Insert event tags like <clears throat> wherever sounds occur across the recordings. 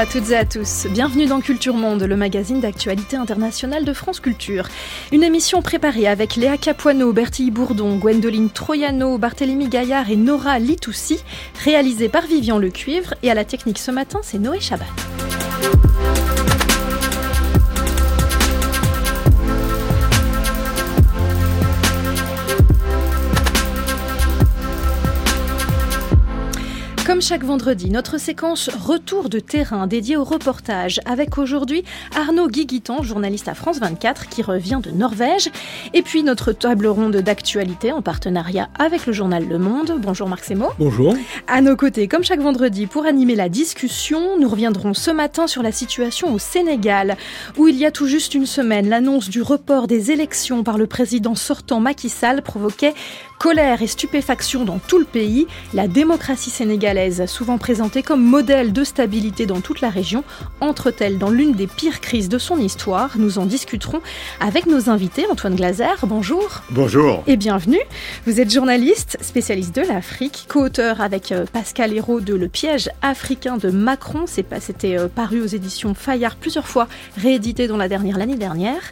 À toutes et à tous. Bienvenue dans Culture Monde, le magazine d'actualité internationale de France Culture. Une émission préparée avec Léa Capuano, Bertille Bourdon, Gwendoline Troyano, Barthélémy Gaillard et Nora Litoussi, réalisée par Vivian Lecuivre. Et à la technique ce matin, c'est Noé Chabat. Comme chaque vendredi, notre séquence Retour de terrain dédiée au reportage avec aujourd'hui Arnaud Guiguiton, journaliste à France 24 qui revient de Norvège et puis notre table ronde d'actualité en partenariat avec le journal Le Monde. Bonjour Marc Semo. Bonjour. À nos côtés, comme chaque vendredi, pour animer la discussion, nous reviendrons ce matin sur la situation au Sénégal où il y a tout juste une semaine, l'annonce du report des élections par le président sortant Macky Sall provoquait colère et stupéfaction dans tout le pays. La démocratie sénégalaise, souvent présentée comme modèle de stabilité dans toute la région, entre-t-elle dans l'une des pires crises de son histoire Nous en discuterons avec nos invités. Antoine Glaser, bonjour. Bonjour. Et bienvenue. Vous êtes journaliste, spécialiste de l'Afrique, co-auteur avec euh, Pascal Hérault de Le piège africain de Macron. C'était euh, paru aux éditions Fayard plusieurs fois, réédité dans la dernière l'année dernière.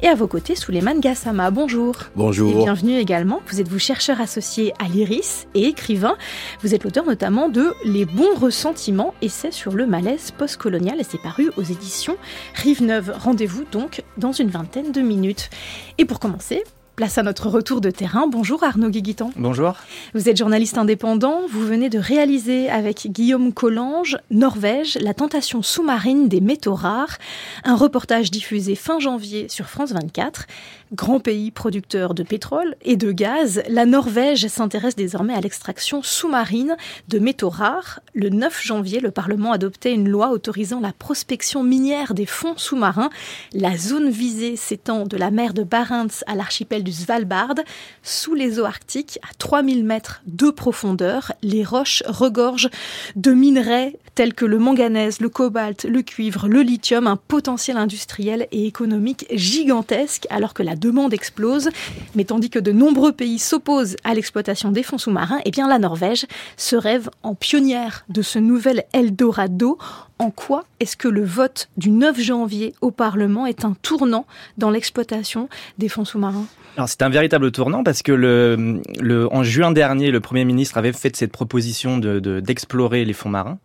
Et à vos côtés, Souleymane Gassama, bonjour. Bonjour. Et bienvenue également. Vous êtes vous chercheur associé à l'IRIS et écrivain. Vous êtes l'auteur notamment de Les bons ressentiments, essai sur le malaise postcolonial et c'est paru aux éditions Rive Neuve. Rendez-vous donc dans une vingtaine de minutes. Et pour commencer, Place à notre retour de terrain. Bonjour Arnaud Guiguitan. Bonjour. Vous êtes journaliste indépendant. Vous venez de réaliser avec Guillaume Collange, Norvège, la tentation sous-marine des métaux rares. Un reportage diffusé fin janvier sur France 24. Grand pays producteur de pétrole et de gaz, la Norvège s'intéresse désormais à l'extraction sous-marine de métaux rares. Le 9 janvier, le Parlement adoptait une loi autorisant la prospection minière des fonds sous-marins. La zone visée s'étend de la mer de Barents à l'archipel du Svalbard. Sous les eaux arctiques, à 3000 mètres de profondeur, les roches regorgent de minerais tels que le manganèse, le cobalt, le cuivre, le lithium, un potentiel industriel et économique gigantesque alors que la demande explose. Mais tandis que de nombreux pays s'opposent à l'exploitation des fonds sous-marins, eh bien la Norvège se rêve en pionnière de ce nouvel Eldorado. En quoi est-ce que le vote du 9 janvier au Parlement est un tournant dans l'exploitation des fonds sous-marins? C'est un véritable tournant parce que le, le, en juin dernier, le Premier ministre avait fait cette proposition d'explorer de, d'explorer les fonds marins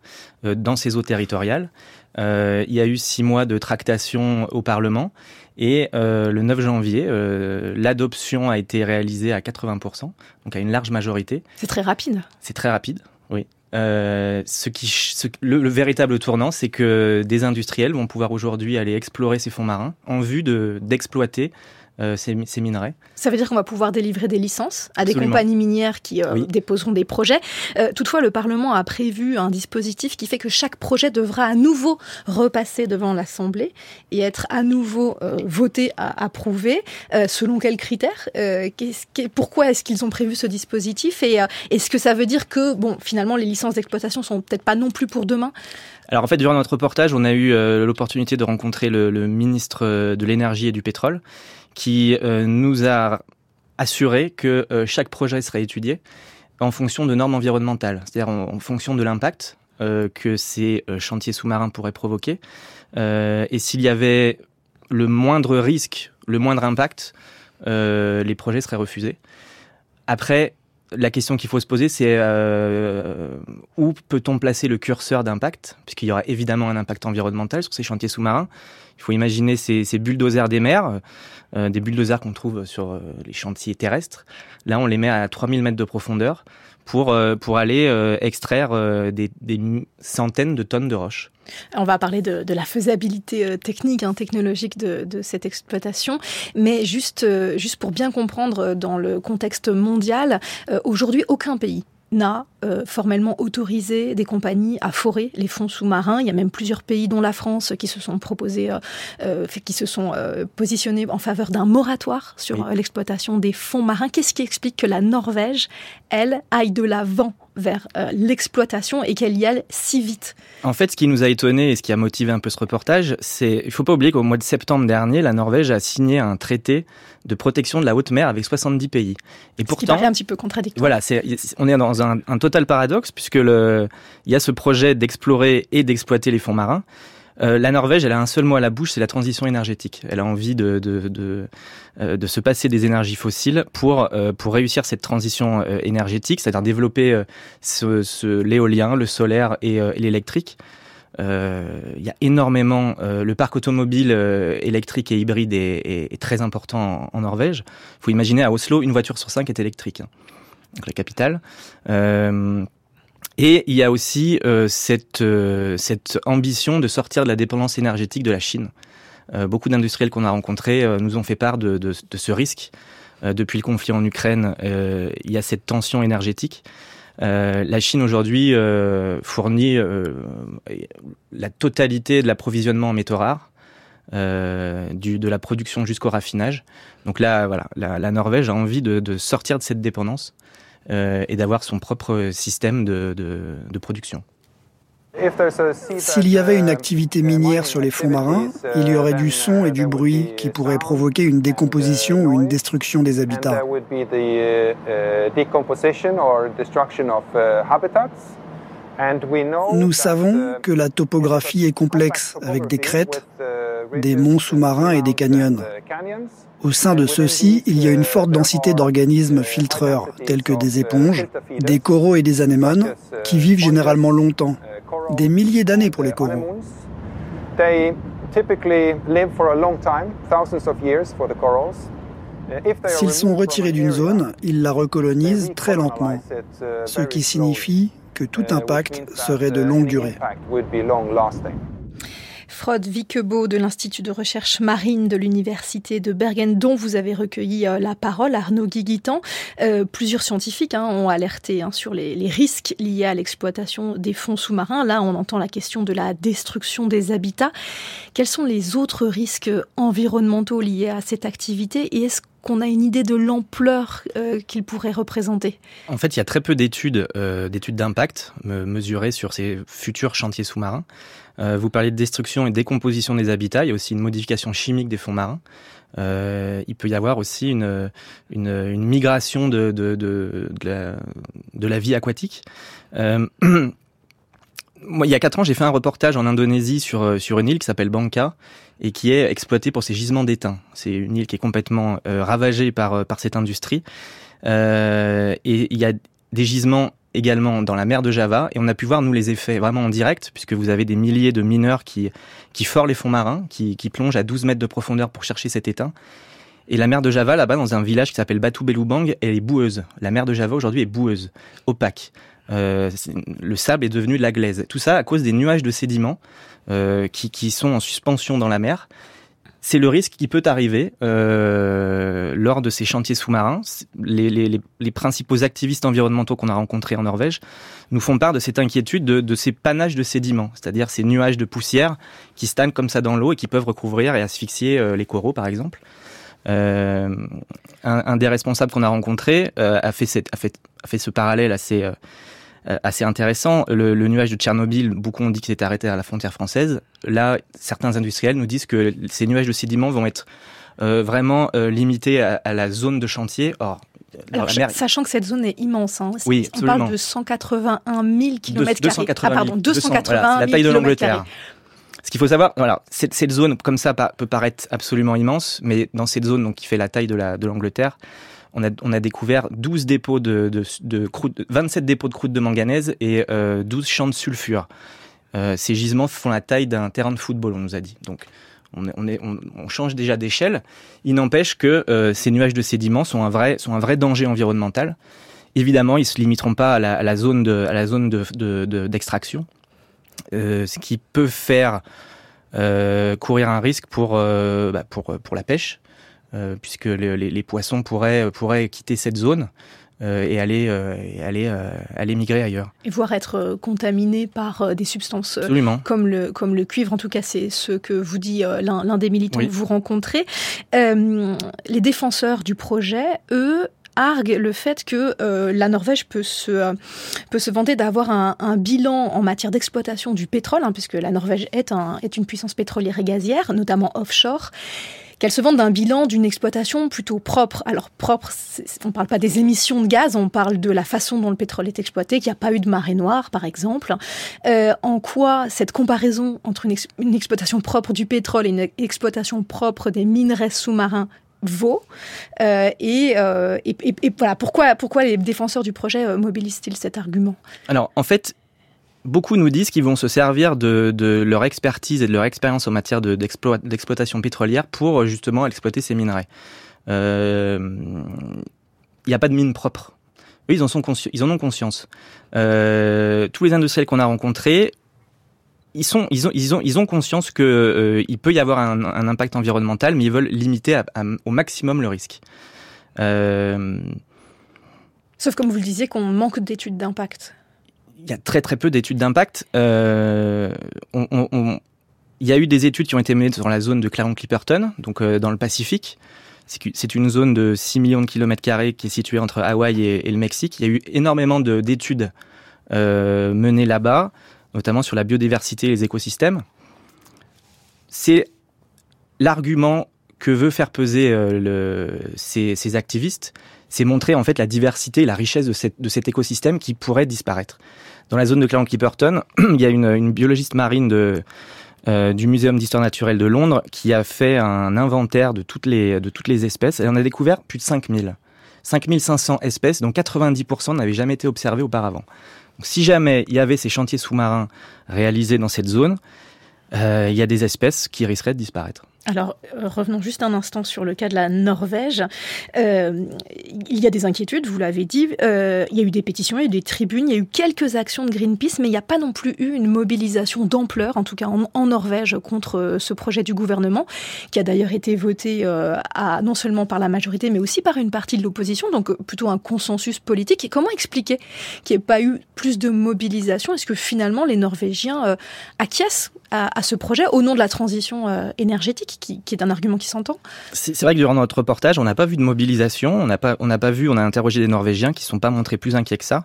euh, dans ses eaux territoriales. Euh, il y a eu six mois de tractation au Parlement et euh, le 9 janvier, euh, l'adoption a été réalisée à 80%, donc à une large majorité. C'est très rapide. C'est très rapide. Euh, ce qui, le, le, véritable tournant, c'est que des industriels vont pouvoir aujourd'hui aller explorer ces fonds marins en vue de d'exploiter euh, ces, ces, minerais. Ça veut dire qu'on va pouvoir délivrer des licences à des compagnies minières qui euh, oui. déposeront des projets. Euh, toutefois, le Parlement a prévu un dispositif qui fait que chaque projet devra à nouveau repasser devant l'Assemblée et être à nouveau voté, à, approuvé. Selon quels critères qu Pourquoi est-ce qu'ils ont prévu ce dispositif Et est-ce que ça veut dire que, bon, finalement, les licences d'exploitation sont peut-être pas non plus pour demain? Alors en fait, durant notre reportage, on a eu l'opportunité de rencontrer le, le ministre de l'énergie et du pétrole, qui euh, nous a assuré que euh, chaque projet serait étudié en fonction de normes environnementales, c'est-à-dire en, fonction de l'impact euh, que ces chantiers sous-marins pourraient provoquer. et s'il y avait le moindre risque, le moindre impact, les projets seraient refusés. Après, la question qu'il faut se poser, c'est où peut-on placer le curseur d'impact? Puisqu'il y aura évidemment un impact environnemental sur ces chantiers sous-marins. Il faut imaginer ces, bulldozers des mers, euh, des bulldozers qu'on trouve sur euh, les chantiers terrestres. Là, on les met à 3000 mètres de profondeur pour, euh, pour aller extraire des, centaines de tonnes de roches. On va parler de, de la faisabilité technique, hein, technologique de, de, cette exploitation, mais juste, juste pour bien comprendre dans le contexte mondial, aujourd'hui aucun pays n'a euh, formellement autorisé des compagnies à forer les fonds sous-marins. Il y a même plusieurs pays, dont la France, qui se sont proposés, euh, euh, qui se sont euh, positionnés en faveur d'un moratoire sur oui. l'exploitation des fonds marins. Qu'est-ce qui explique que la Norvège, elle, aille de l'avant vers l'exploitation et qu'elle y aille si vite? En fait, ce qui nous a étonné et ce qui a motivé un peu ce reportage, c'est il faut pas oublier qu'au mois de septembre dernier, la Norvège a signé un traité de protection de la haute mer avec 70 pays. Et pourtant, un petit peu contradictoire. Voilà, c'est, on est dans un, un total paradoxe puisque le, il y a ce projet d'explorer et d'exploiter les fonds marins. Euh, la Norvège, elle a un seul mot à la bouche, c'est la transition énergétique. Elle a envie de, de, de, euh, de se passer des énergies fossiles pour, euh, pour réussir cette transition énergétique, c'est-à-dire développer ce, ce, l'éolien, le solaire et, l'électrique. Il y a énormément. le parc automobile électrique et hybride est, très important en, Norvège. Il faut imaginer à Oslo, une voiture sur cinq est électrique. Hein. donc la capitale. Et il y a aussi euh, cette, euh, ambition de sortir de la dépendance énergétique de la Chine. Euh, beaucoup d'industriels qu'on a rencontrés nous ont fait part de ce risque. depuis le conflit en Ukraine, il y a cette tension énergétique. La Chine aujourd'hui fournit la totalité de l'approvisionnement en métaux rares, du, de la production jusqu'au raffinage. Donc là, voilà, la, Norvège a envie de, sortir de cette dépendance euh, et d'avoir son propre système de production. S'il y avait une activité minière sur les fonds marins, il y aurait du son et du bruit qui pourraient provoquer une décomposition ou une destruction des habitats. Nous savons que la topographie est complexe avec des crêtes, des monts sous-marins et des canyons. Au sein de ceux-ci, il y a une forte densité d'organismes filtreurs, tels que des éponges, des coraux et des anémones, qui vivent généralement longtemps, des milliers d'années pour les coraux. S'ils sont retirés d'une zone, ils la recolonisent très lentement, ce qui signifie que tout impact serait de longue durée. Frode Vikebo de l'Institut de recherche marine de l'Université de Bergen, dont vous avez recueilli euh, la parole, Arnaud Guiguitan. Euh, plusieurs scientifiques hein, ont alerté hein, sur les, risques liés à l'exploitation des fonds sous-marins. Là, on entend la question de la destruction des habitats. Quels sont les autres risques environnementaux liés à cette activité? Et qu'on a une idée de l'ampleur euh, qu'il pourrait représenter En fait, il y a très peu d'études d'études d'impact mesurées sur ces futurs chantiers sous-marins. Euh, vous parlez de destruction et décomposition des habitats. Il y a aussi une modification chimique des fonds marins. Euh, il peut y avoir aussi une, migration de, la, vie aquatique. Euh, <clears throat> moi, il y a quatre ans, j'ai fait un reportage en Indonésie sur, euh, sur une île qui s'appelle Bangka et qui est exploitée pour ses gisements d'étain. C'est une île qui est complètement euh, ravagée par, par cette industrie. et il y a des gisements également dans la mer de Java et on a pu voir nous les effets vraiment en direct puisque vous avez des milliers de mineurs qui qui forent les fonds marins, qui, plongent à 12 mètres de profondeur pour chercher cet étain. Et la mer de Java, là-bas, dans un village qui s'appelle Batu Belubang, elle est boueuse. La mer de Java aujourd'hui est boueuse, opaque. Euh, le sable est devenu de la glaise. Tout ça à cause des nuages de sédiments euh, qui, qui sont en suspension dans la mer c'est le risque qui peut arriver euh, lors de ces chantiers sous-marins. Les, principaux activistes environnementaux qu'on a rencontrés en Norvège nous font part de cette inquiétude de, ces panaches de sédiments, c'est-à-dire ces nuages de poussière qui stagnent comme ça dans l'eau et qui peuvent recouvrir et asphyxier euh, les coraux, par exemple. Euh, un, des responsables qu'on a rencontré euh, a, fait a, fait, ce parallèle assez euh, euh, assez intéressant. Le, le, nuage de Tchernobyl, beaucoup ont dit qu'il s'était arrêté à la frontière française. Là, certains industriels nous disent que ces nuages de sédiments vont être euh, vraiment euh, limités à, à, la zone de chantier. Or, alors, mer... sachant que cette zone est immense, hein. oui, on parle de 181 000 km 280 ah, pardon, 280 200, voilà, la taille de l'Angleterre. Ce qu'il faut savoir, voilà, cette, cette, zone comme ça peut paraître absolument immense, mais dans cette zone donc qui fait la taille de l'Angleterre, la, de on a, découvert 12 dépôts de, de, de croûte, 27 dépôts de croûte de manganèse et euh, 12 champs de sulfure. Euh, ces gisements font la taille d'un terrain de football, on nous a dit. Donc, on, change déjà d'échelle. Il n'empêche que euh, ces nuages de sédiments sont un vrai, sont un vrai danger environnemental. Évidemment, ils se limiteront pas à la, zone de, à la zone de, d'extraction, de, euh, ce qui peut faire euh, courir un risque pour, euh, bah pour, pour la pêche. Euh, puisque les, les, poissons pourraient, pourraient quitter cette zone. Euh, et aller, euh, et aller, euh, aller migrer ailleurs. Et voire être euh, contaminés par euh, des substances Absolument. comme le, comme le cuivre. En tout cas, c'est ce que vous dit l'un des militants oui. que vous rencontrez. les défenseurs du projet, eux, argue le fait que la Norvège peut se, peut se vanter d'avoir un, bilan en matière d'exploitation du pétrole, hein, puisque la Norvège est, un, est une puissance pétrolière et gazière, notamment offshore qu'elle se vante d'un bilan d'une exploitation plutôt propre. Alors propre, on ne parle pas des émissions de gaz, on parle de la façon dont le pétrole est exploité, qu'il n'y a pas eu de marée noire, par exemple. Euh, en quoi cette comparaison entre une, exploitation propre du pétrole et une exploitation propre des minerais sous-marins vaut euh, euh, et, voilà pourquoi pourquoi les défenseurs du projet mobilisent-ils cet argument? Alors en fait beaucoup nous disent qu'ils vont se servir de, leur expertise et de leur expérience en matière d'exploitation pétrolière pour justement exploiter ces minerais. Il euh, n'y a pas de mine propre. Ils en, sont ils en ont conscience. Euh, tous les industriels qu'on a rencontrés, ils, ont, conscience qu'il euh, il peut y avoir un, impact environnemental, mais ils veulent limiter au maximum le risque. Sauf comme vous le disiez, qu'on manque d'études d'impact il y a très très peu d'études d'impact. Euh, il y a eu des études qui ont été menées dans la zone de Claron-Clipperton, donc euh, dans le Pacifique. C'est une zone de 6 millions de kilomètres carrés qui est située entre Hawaï et, le Mexique. Il y a eu énormément d'études euh, menées là-bas, notamment sur la biodiversité et les écosystèmes. C'est l'argument que veut faire peser ces, activistes, c'est montrer en fait la diversité et la richesse de cet écosystème qui pourrait disparaître. Dans la zone de Clermont-Clipperton, <clears throat> il y a une, biologiste marine euh, du Muséum d'histoire naturelle de Londres qui a fait un inventaire de toutes les, de toutes les espèces et on a découvert plus de 5000. 5500 espèces, dont 90% n'avaient jamais été observées auparavant. Donc, si jamais il y avait ces chantiers sous-marins réalisés dans cette zone, euh, il y a des espèces qui risqueraient de disparaître. Alors, euh, revenons juste un instant sur le cas de la Norvège. Euh, il y a des inquiétudes, vous l'avez dit. Euh, il y a eu des pétitions, il y a eu des tribunes, il y a eu quelques actions de Greenpeace, mais il n'y a pas non plus eu une mobilisation d'ampleur, en tout cas en, Norvège, contre ce projet du gouvernement, qui a d'ailleurs été voté non seulement par la majorité, mais aussi par une partie de l'opposition, donc plutôt un consensus politique. Et comment expliquer qu'il n'y ait pas eu plus de mobilisation? Est-ce que finalement les Norvégiens acquiescent à, ce projet au nom de la transition énergétique qui, est un argument qui s'entend. C'est vrai que durant notre reportage, on n'a pas vu de mobilisation, on n'a pas, pas vu, on a interrogé des Norvégiens qui ne sont pas montrés plus inquiets que ça.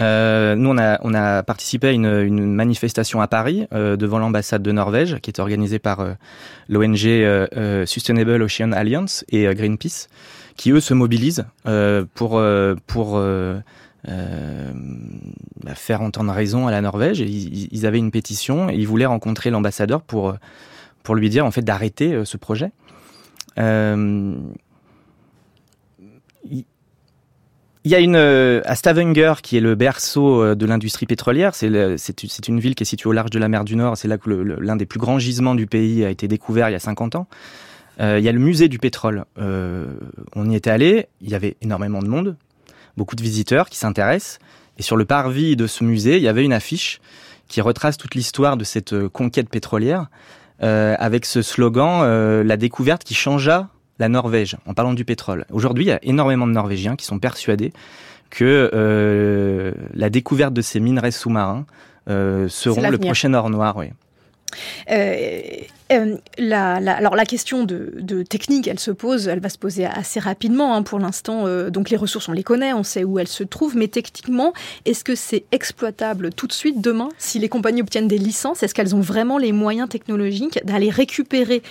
Euh, nous, on a, participé à une, manifestation à Paris euh, devant l'ambassade de Norvège, qui est organisée par euh, l'ONG Sustainable Ocean Alliance et Greenpeace, qui eux se mobilisent pour pour bah, faire entendre raison à la Norvège. Ils, avaient une pétition et ils voulaient rencontrer l'ambassadeur pour pour lui dire en fait d'arrêter euh, ce projet. Euh, il y a une à Stavanger qui est le berceau euh, de l'industrie pétrolière. C'est une ville qui est située au large de la mer du Nord. C'est là que l'un des plus grands gisements du pays a été découvert il y a 50 ans. il y a le musée du pétrole. on y était allé. Il y avait énormément de monde, beaucoup de visiteurs qui s'intéressent. Et sur le parvis de ce musée, il y avait une affiche qui retrace toute l'histoire de cette conquête pétrolière euh, avec ce slogan euh, la découverte qui changea la Norvège en parlant du pétrole. Aujourd'hui, il y a énormément de Norvégiens qui sont persuadés que euh, la découverte de ces minerais sous-marins seront le prochain or noir. Oui. Euh, euh, alors la question de, technique, elle se pose, elle va se poser assez rapidement. Hein, pour l'instant, euh, donc les ressources, on les connaît, on sait où elles se trouvent, mais techniquement, est-ce que c'est exploitable tout de suite demain si les compagnies obtiennent des licences? Est-ce qu'elles ont vraiment les moyens technologiques d'aller récupérer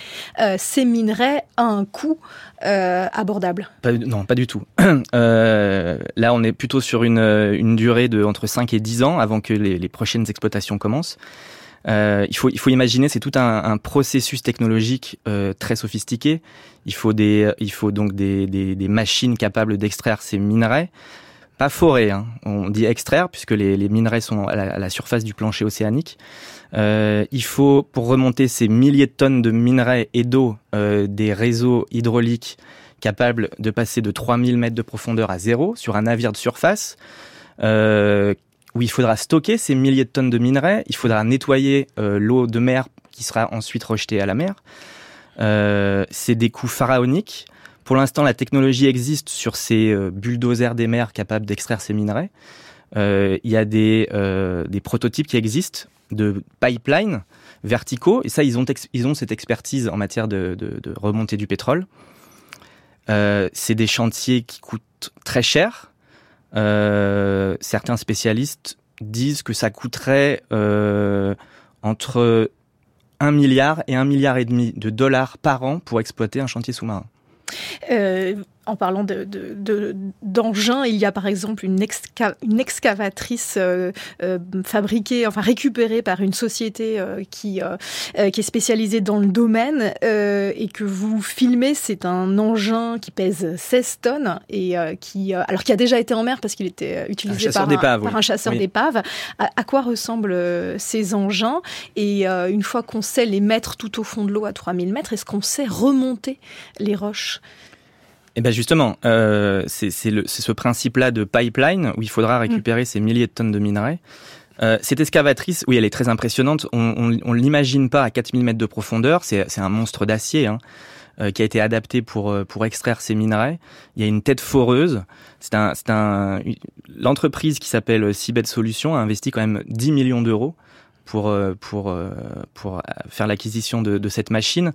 ces minerais à un coût abordable? Non, pas du tout. <clears throat> là, on est plutôt sur une, durée de entre 5 et 10 ans avant que les prochaines exploitations commencent. Euh, il, faut, il faut imaginer, c'est tout un, processus technologique euh, très sophistiqué. Il faut, des, il faut donc des, des, machines capables d'extraire ces minerais. Pas forer, hein. on dit extraire, puisque les, les minerais sont à la, surface du plancher océanique. Euh, il faut, pour remonter ces milliers de tonnes de minerais et d'eau, des réseaux hydrauliques capables de passer de 3000 mètres de profondeur à zéro sur un navire de surface, où il faudra stocker ces milliers de tonnes de minerais, il faudra nettoyer euh, l'eau de mer qui sera ensuite rejetée à la mer. Euh, c'est des coûts pharaoniques. Pour l'instant, la technologie existe sur ces euh, bulldozers des mers capables d'extraire ces minerais. Il y a des, prototypes qui existent de pipelines verticaux, et ça, ils ont, cette expertise en matière de, de, remontée du pétrole. c'est des chantiers qui coûtent coûte très cher. Certains spécialistes disent que ça coûterait entre 1 milliard et 1 milliard et demi de dollars par an pour exploiter un chantier sous-marin. Euh, en parlant d'engins, de, il y a par exemple une, une excavatrice euh, euh, fabriquée, enfin récupérée par une société qui, qui est spécialisée dans le domaine et que vous filmez. C'est un engin qui pèse 16 tonnes et qui, alors qui a déjà été en mer parce qu'il était utilisé par, un, chasseur d'épave. À, à, quoi ressemblent ces engins? Et une fois qu'on sait les mettre tout au fond de l'eau à 3000 mètres, est-ce qu'on sait remonter les roches? Eh bien justement, euh, c'est ce principe-là de pipeline où il faudra mm. récupérer ces milliers de tonnes de minerais. Euh, cette excavatrice, oui, elle est très impressionnante. On ne l'imagine pas à 4000 mètres de profondeur. C'est un monstre d'acier hein, euh, qui a été adapté pour, pour extraire ces minerais. Il y a une tête foreuse. C'est un, un, L'entreprise qui s'appelle Cibet Solutions a investi quand même 10 millions d'euros pour, pour, pour faire l'acquisition de, de, cette machine.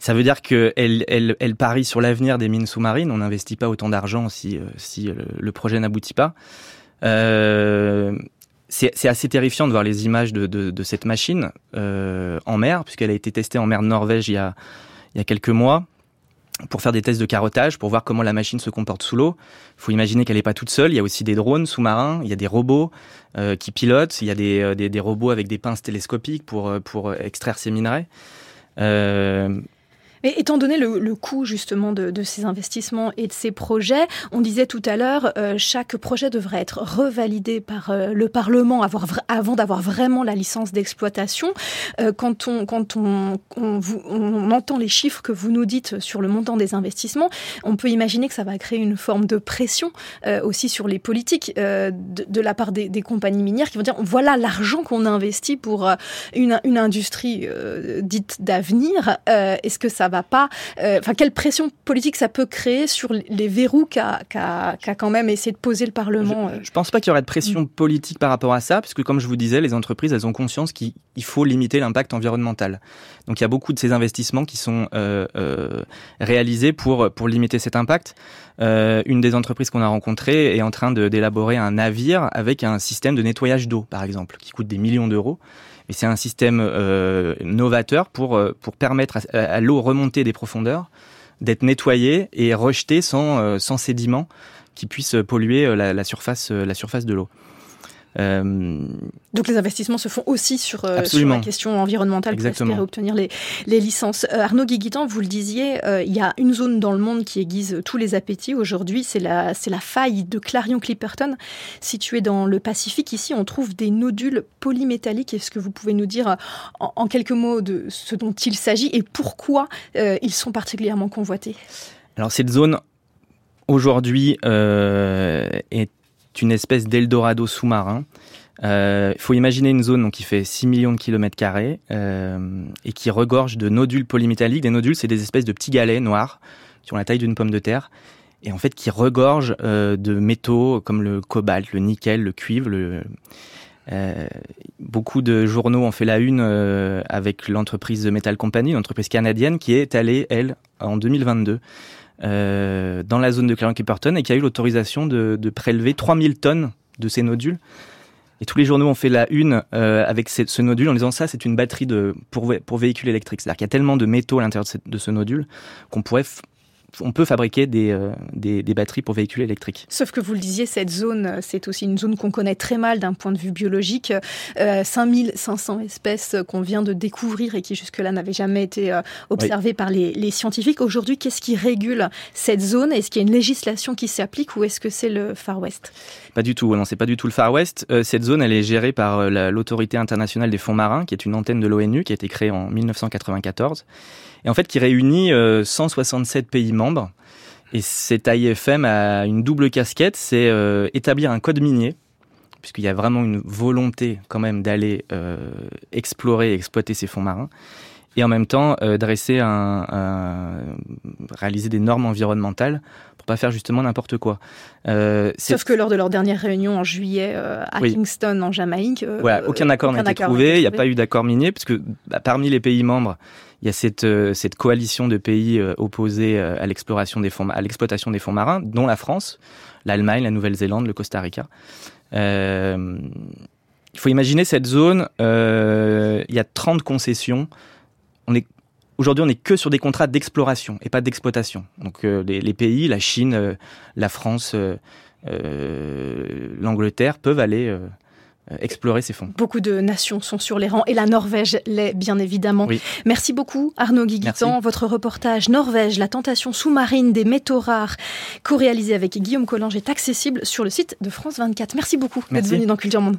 Ça veut dire qu'elle elle, elle parie sur l'avenir des mines sous-marines. On n'investit pas autant d'argent si, euh, si euh, le projet n'aboutit pas. Euh, c'est assez terrifiant de voir les images de, de, cette machine en mer, puisqu'elle a été testée en mer de Norvège il y a, il y a quelques mois pour faire des tests de carottage, pour voir comment la machine se comporte sous l'eau. Il faut imaginer qu'elle n'est pas toute seule. Il y a aussi des drones sous-marins, il y a des robots qui pilotent, il y a des, des, robots avec des pinces télescopiques pour, pour extraire ces minerais. Et étant donné le, coût justement de, ces investissements et de ces projets, on disait tout à l'heure, euh, chaque projet devrait être revalidé par euh, le Parlement avant d'avoir vraiment la licence d'exploitation. Euh, quand on, quand on, on, entend les chiffres que vous nous dites sur le montant des investissements, on peut imaginer que ça va créer une forme de pression aussi sur les politiques de, la part des, compagnies minières qui vont dire voilà l'argent qu'on a investi pour une, une industrie dite d'avenir. Est-ce que ça va pas. Euh, enfin, quelle pression politique ça peut créer sur les verrous qu'a quand même essayé de poser le Parlement Je, ne euh pense pas qu'il y aurait de pression politique par rapport à ça, puisque comme je vous disais, les entreprises elles ont conscience qu'il faut limiter l'impact environnemental. Donc il y a beaucoup de ces investissements qui sont euh, réalisés pour pour limiter cet impact. une des entreprises qu'on a rencontrées est en train d'élaborer un navire avec un système de nettoyage d'eau, par exemple, qui coûte des millions d'euros. C'est un système euh, novateur pour, euh, pour permettre à, l'eau remonter des profondeurs, d'être nettoyée et rejetée sans, euh, sédiments qui puissent polluer la surface de l'eau. Euh, Donc les investissements se font aussi sur, euh, sur la question environnementale pour espérer obtenir les, les licences. Euh, Arnaud Guiguitan, vous le disiez, il y a une zone dans le monde qui aiguise tous les appétits aujourd'hui, c'est la, c'est la faille de Clarion-Clipperton, située dans le Pacifique. Ici, on trouve des nodules polymétalliques. Est-ce que vous pouvez nous dire en, en quelques mots de ce dont il s'agit et pourquoi ils sont particulièrement convoités? Alors cette zone aujourd'hui est une espèce d'Eldorado sous-marin. Euh, il faut imaginer une zone donc, qui fait 6 millions de kilomètres carrés euh, et qui regorge de nodules polymétalliques. Des nodules, c'est des espèces de petits galets noirs qui ont la taille d'une pomme de terre et en fait qui regorgent euh, de métaux comme le cobalt, le nickel, le cuivre. Beaucoup de journaux ont fait la une avec l'entreprise The Metal Company, une entreprise canadienne qui est allée, elle, en 2022, euh, dans la zone de Clarion-Clipperton et qui a eu l'autorisation de, de, prélever 3000 tonnes de ces nodules. Et tous les journaux ont fait la une euh, avec ce nodule en disant ça, c'est une batterie pour, pour véhicule électrique. C'est-à-dire qu'il y a tellement de métaux à l'intérieur de, ce nodule qu'on pourrait on peut fabriquer euh, des, des, batteries pour véhicules électriques. Sauf que vous le disiez, cette zone, c'est aussi une zone qu'on connaît très mal d'un point de vue biologique. Euh, 5500 espèces qu'on vient de découvrir et qui jusque-là n'avaient jamais été euh, observées par les, les scientifiques. Aujourd'hui, qu'est-ce qui régule cette zone? Est-ce qu'il y a une législation qui s'applique ou est-ce que c'est le Far West? Pas du tout, non, c'est pas du tout le Far West. Euh, cette zone, elle est gérée par l'autorité internationale des fonds marins, qui est une antenne de l'ONU qui a été créée en 1994 et en fait qui réunit 167 euh, pays membres. Et cet AIFM a une double casquette, c'est euh, établir un code minier, puisqu'il y a vraiment une volonté quand même d'aller euh, explorer et exploiter ces fonds marins, et en même temps dresser un, réaliser des normes environnementales pour pas faire justement n'importe quoi. Sauf que lors de leur dernière réunion en juillet à Kingston, en Jamaïque, aucun accord n'a été trouvé. Il n'y a pas eu d'accord minier, parce que bah, parmi les pays membres, il y a cette, cette coalition de pays opposés à l'exploration des fonds, à l'exploitation des fonds marins, dont la France, l'Allemagne, la Nouvelle-Zélande, le Costa Rica. Euh, il faut imaginer cette zone, euh, il y a 30 concessions. Aujourd'hui, on n'est que sur des contrats d'exploration et pas d'exploitation. Donc euh, les, pays, la Chine, la France, l'Angleterre peuvent aller explorer ces fonds. Beaucoup de nations sont sur les rangs et la Norvège l'est bien évidemment. Merci beaucoup Arnaud Guiguitan. Votre reportage Norvège, la tentation sous-marine des métaux rares, co-réalisé avec Guillaume Collange, est accessible sur le site de France 24. Merci beaucoup d'être venu dans Culture Monde.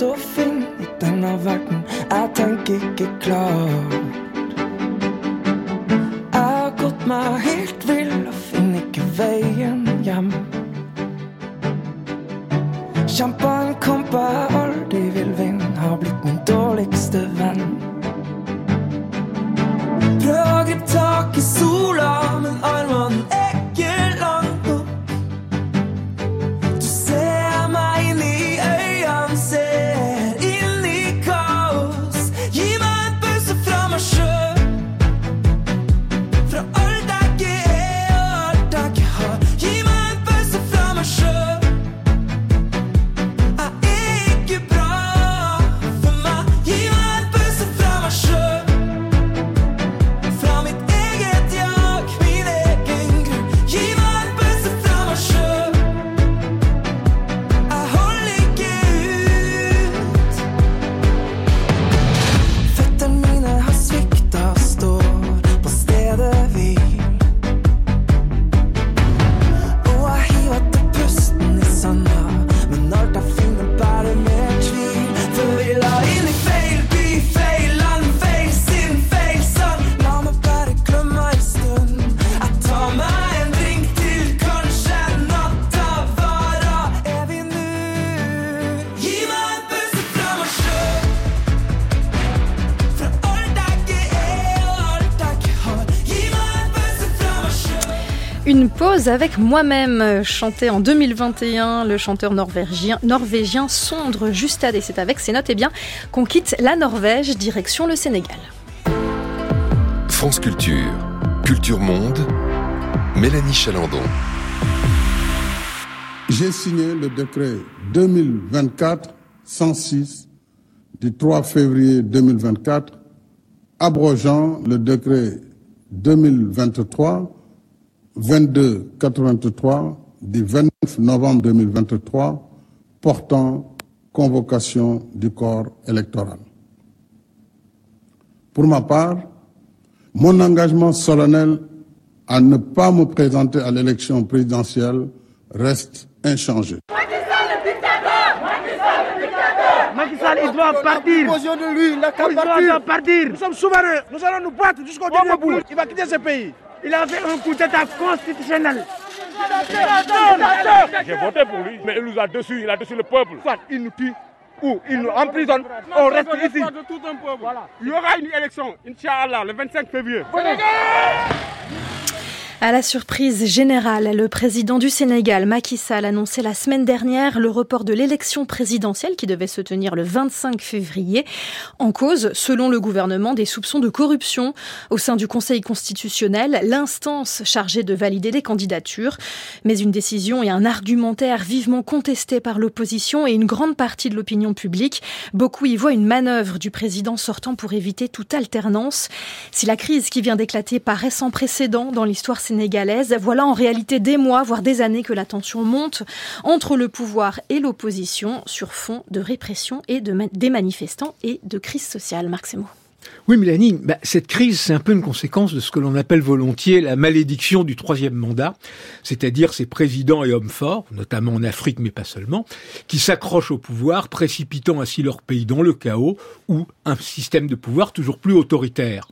Kraft å finne i denne verden, jeg tenker ikke klart. Jeg har gått meg helt vill og finner ikke veien hjem. Kjempa en kamp jeg aldri vil vinne, har blitt min dårligste venn. Prøv å gripe tak i sola, men armene er avec moi-même, chanté en 2021, le chanteur norvégien, norvégien Sondre Justad. Et c'est avec ces notes, eh bien, qu'on quitte la Norvège, direction le Sénégal. France Culture, Culture Monde, Mélanie Chalandon. J'ai signé le décret 2024-106 du 3 février 2024, abrogeant le décret 2023-2283 du 29 novembre 2023 portant convocation du corps électoral. Pour ma part, mon engagement solennel à ne pas me présenter à l'élection présidentielle reste inchangé. Macky Sall, il doit partir. De lui, il Il doit partir. partir. Nous sommes souverains, nous allons nous battre jusqu'au dernier bout. Il va quitter ce pays. Il a fait un coup d'état constitutionnel. J'ai voté pour lui, mais il nous a dessus, il a dessus le peuple. Soit il nous tue ou il nous emprisonne, on reste ici. Il y aura une élection, Inch'Allah, le 25 février. À la surprise générale, le président du Sénégal, Macky Sall, annonçait la semaine dernière le report de l'élection présidentielle qui devait se tenir le 25 février. En cause, selon le gouvernement, des soupçons de corruption au sein du Conseil constitutionnel, l'instance chargée de valider les candidatures. Mais une décision et un argumentaire vivement contestés par l'opposition et une grande partie de l'opinion publique. Beaucoup y voient une manœuvre du président sortant pour éviter toute alternance. Si la crise qui vient d'éclater paraît sans précédent dans l'histoire sénégalaise. Voilà en réalité des mois, voire des années que la tension monte entre le pouvoir et l'opposition sur fond de répression et de des manifestants et de crise sociale. Marc Semo. Oui, Mélanie, bah, cette crise, c'est un peu une conséquence de ce que l'on appelle volontiers la malédiction du troisième mandat, c'est-à-dire ces présidents et hommes forts, notamment en Afrique, mais pas seulement, qui s'accrochent au pouvoir, précipitant ainsi leur pays dans le chaos ou un système de pouvoir toujours plus autoritaire.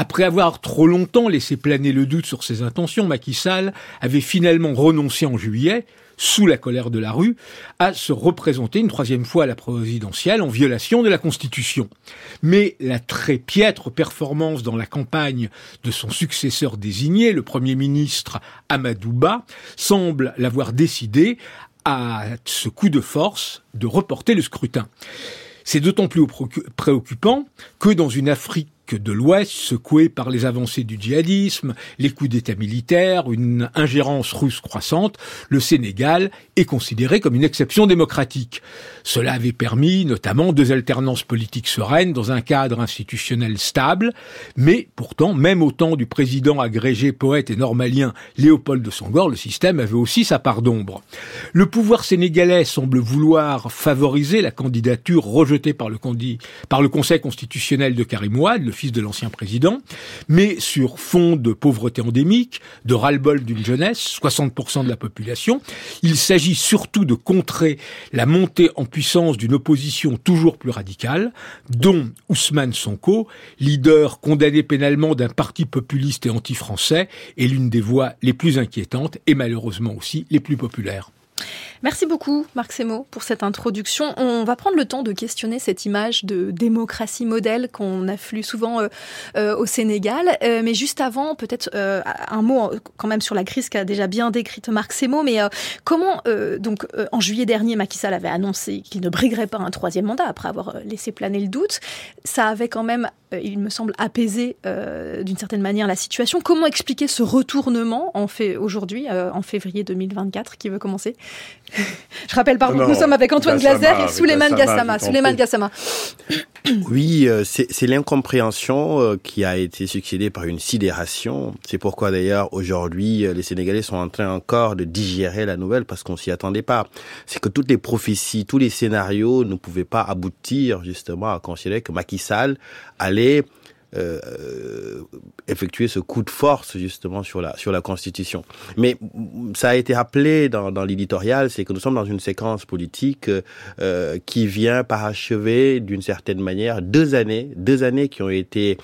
Après avoir trop longtemps laissé planer le doute sur ses intentions, Macky Sall avait finalement renoncé en juillet, sous la colère de la rue, à se représenter une troisième fois à la présidentielle en violation de la Constitution. Mais la très piètre performance dans la campagne de son successeur désigné, le Premier ministre Amadouba, semble l'avoir décidé, à ce coup de force, de reporter le scrutin. C'est d'autant plus préoccupant que dans une Afrique de l'Ouest, secoué par les avancées du djihadisme, les coups d'État militaires, une ingérence russe croissante, le Sénégal est considéré comme une exception démocratique. Cela avait permis notamment deux alternances politiques sereines dans un cadre institutionnel stable, mais pourtant, même au temps du président agrégé, poète et normalien Léopold de Sangor, le système avait aussi sa part d'ombre. Le pouvoir sénégalais semble vouloir favoriser la candidature rejetée par le, Conseil constitutionnel de Karim Ouad, le fils de l'ancien président, mais sur fond de pauvreté endémique, de ras-le-bol d'une jeunesse, 60% de la population. Il s'agit surtout de contrer la montée en puissance d'une opposition toujours plus radicale, dont Ousmane Sonko, leader condamné pénalement d'un parti populiste et anti-français, est l'une des voix les plus inquiétantes et malheureusement aussi les plus populaires. Merci beaucoup, Marc Semo, pour cette introduction. On va prendre le temps de questionner cette image de démocratie modèle qu'on afflue souvent euh, euh, au Sénégal. Euh, mais juste avant, peut-être un mot quand même sur la crise qu'a déjà bien décrite Marc Semo. Mais comment, donc, en juillet dernier, Macky Sall avait annoncé qu'il ne briguerait pas un troisième mandat après avoir laissé planer le doute. Ça avait quand même il me semble, apaisé d'une certaine manière la situation. Comment expliquer ce retournement en fait aujourd'hui, en février 2024, qui veut commencer? Je rappelle, pardon, nous sommes avec Antoine Glaser et Souleymane Gassama. Souleymane Gassama. Oui, euh, c'est l'incompréhension euh, qui a été succédée par une sidération. C'est pourquoi d'ailleurs aujourd'hui euh, les Sénégalais sont en train encore de digérer la nouvelle parce qu'on s'y attendait pas. C'est que toutes les prophéties, tous les scénarios ne pouvaient pas aboutir justement à considérer que Macky Sall allait euh, effectuer ce coup de force justement sur la sur la Constitution. Mais ça a été rappelé dans, dans l'éditorial, c'est que nous sommes dans une séquence politique euh, qui vient parachever d'une certaine manière deux années, deux années qui ont été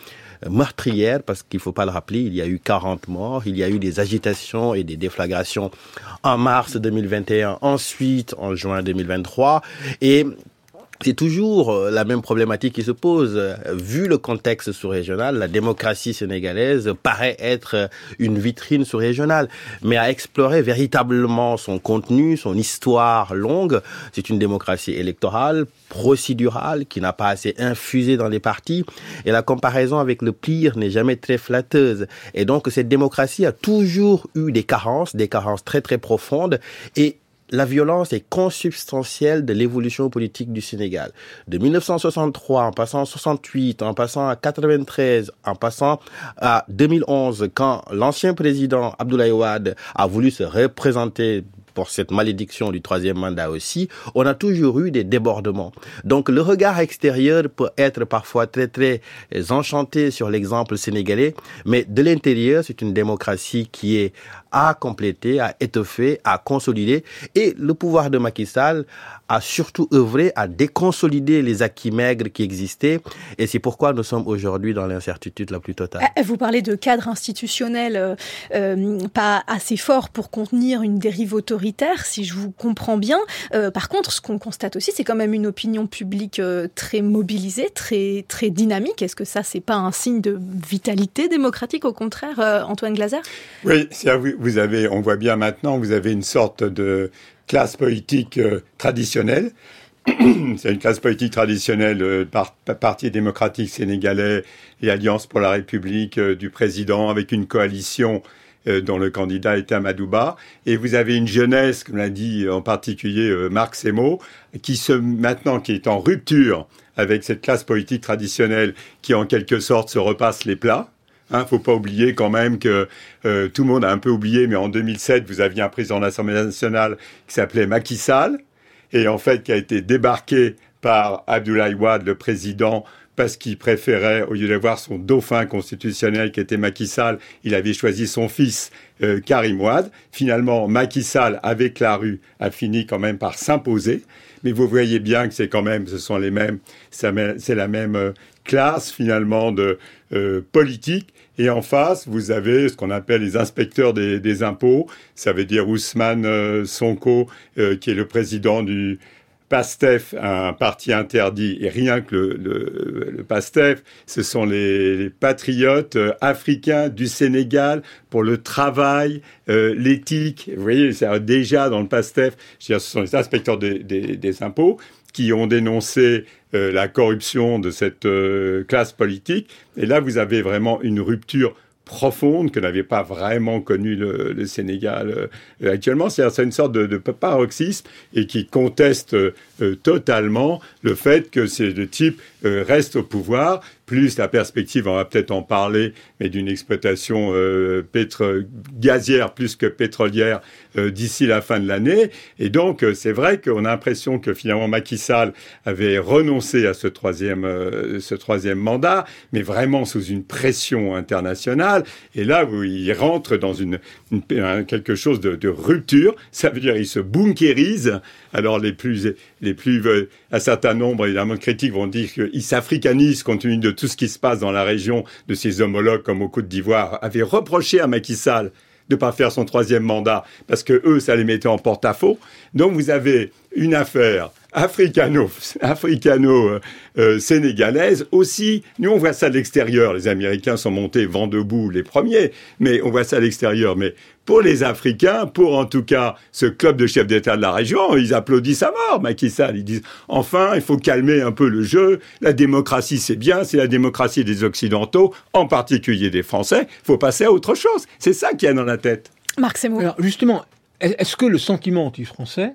meurtrières parce qu'il faut pas le rappeler, il y a eu 40 morts, il y a eu des agitations et des déflagrations en mars 2021, ensuite en juin 2023 et c'est toujours euh, la même problématique qui se pose. Vu le contexte sous-régional, la démocratie sénégalaise paraît être une vitrine sous-régionale. Mais à explorer véritablement son contenu, son histoire longue, c'est une démocratie électorale, procédurale, qui n'a pas assez infusé dans les partis. Et la comparaison avec le pire n'est jamais très flatteuse. Et donc cette démocratie a toujours eu des carences, des carences très très profondes. Et la violence est consubstantielle de l'évolution politique du Sénégal. De 1963, en passant à 68, en passant à 93, en passant à 2011, quand l'ancien président Abdoulaye Wade a voulu se représenter pour cette malédiction du troisième mandat aussi, on a toujours eu des débordements. Donc le regard extérieur peut être parfois très très enchanté sur l'exemple sénégalais, mais de l'intérieur, c'est une démocratie qui est à compléter, à étoffer, à consolider. Et le pouvoir de Macky Sall a surtout œuvré à déconsolider les acquis maigres qui existaient. Et c'est pourquoi nous sommes aujourd'hui dans l'incertitude la plus totale. Eh, vous parlez de cadre institutionnel euh, euh, pas assez fort pour contenir une dérive autoritaire, si je vous comprends bien. Euh, par contre, ce qu'on constate aussi, c'est quand même une opinion publique très mobilisée, très très dynamique. Est-ce que ça, c'est pas un signe de vitalité démocratique, au contraire, Antoine Glaser? Oui, vous, vous avez, on voit bien maintenant, vous avez une sorte de classe politique euh, traditionnelle. <clears throat> C'est une classe politique traditionnelle, euh, par, Parti démocratique sénégalais et Alliance pour la République euh, du président, avec une coalition dont le candidat était Amadouba. Et vous avez une jeunesse, comme l'a dit en particulier Marc Semo, qui se, maintenant, qui est en rupture avec cette classe politique traditionnelle qui, en quelque sorte, se repasse les plats hein, faut pas oublier quand même que euh, tout le monde a un peu oublié, mais en 2007, vous aviez un président de l'Assemblée nationale qui s'appelait Macky Sall, et en fait qui a été débarqué par Abdoulaye Wade, le président, parce qu'il préférait, au lieu d'avoir son dauphin constitutionnel qui était Macky Sall, il avait choisi son fils euh, Karim Ouad. Finalement, Macky Sall, avec la rue, a fini quand même par s'imposer. Mais vous voyez bien que c'est quand même, ce sont les mêmes, c'est la même euh, classe finalement de euh, politique. Et en face, vous avez ce qu'on appelle les inspecteurs des, impôts. Ça veut dire Ousmane euh, Sonko, qui est le président du PASTEF, un parti interdit, et rien que le, PASTEF, ce sont les, patriotes euh, africains du Sénégal pour le travail, euh, l'éthique. Vous voyez, c'est déjà dans le PASTEF, ce sont les inspecteurs des, impôts qui ont dénoncé euh, la corruption de cette euh, classe politique. Et là, vous avez vraiment une rupture profonde que n'avait pas vraiment connu le, le Sénégal euh, actuellement. C'est une sorte de, paroxysme et qui conteste euh, totalement le fait que ces deux types euh, restent au pouvoir, plus la perspective, on va peut-être en parler, mais d'une exploitation pétro gazière plus que pétrolière d'ici la fin de l'année. Et donc, c'est vrai qu'on a l'impression que finalement Macky Sall avait renoncé à ce troisième, ce troisième mandat, mais vraiment sous une pression internationale. Et là, où il rentre dans une, quelque chose de, rupture, ça veut dire il se bunkérise. Alors les plus, les plus, euh, un certain nombre évidemment de critiques vont dire qu'il s'africanise compte tenu de tout ce qui se passe dans la région, de ses homologues comme au Côte d'Ivoire, avait reproché à Macky Sall de pas faire son troisième mandat parce que eux, ça les mettait en porte-à-faux. Donc vous avez une affaire africano, africano euh, euh, sénégalaise aussi. Nous, on voit ça de l'extérieur. Les Américains sont montés vent debout les premiers, mais on voit ça à l'extérieur. Mais pour les Africains, pour en tout cas ce club de chefs d'État de la région, ils applaudissent à mort Macky Sall. Ils disent enfin, il faut calmer un peu le jeu. La démocratie, c'est bien, c'est la démocratie des Occidentaux, en particulier des Français. Il faut passer à autre chose. C'est ça qu'il y a dans la tête. Marc Seymour. Alors justement, est-ce que le sentiment anti-français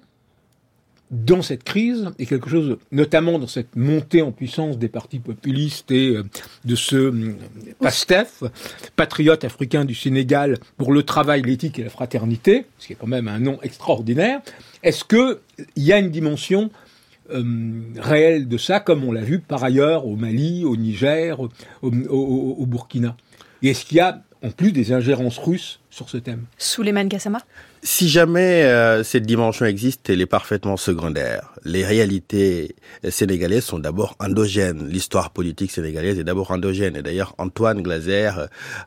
dans cette crise et quelque chose, notamment dans cette montée en puissance des partis populistes et euh, de ce euh, PASTEF, patriote africain du Sénégal pour le travail, l'éthique et la fraternité, ce qui est quand même un nom extraordinaire. Est-ce que il y a une dimension euh, réelle de ça, comme on l'a vu par ailleurs au Mali, au Niger, au, au, au Burkina? Et est-ce qu'il y a en plus des ingérences russes sur ce thème? Souleymane Gassama? Si jamais euh, cette dimension existe, elle est parfaitement secondaire. Les réalités sénégalaises sont d'abord endogènes. L'histoire politique sénégalaise est d'abord endogène. Et d'ailleurs, Antoine Glaser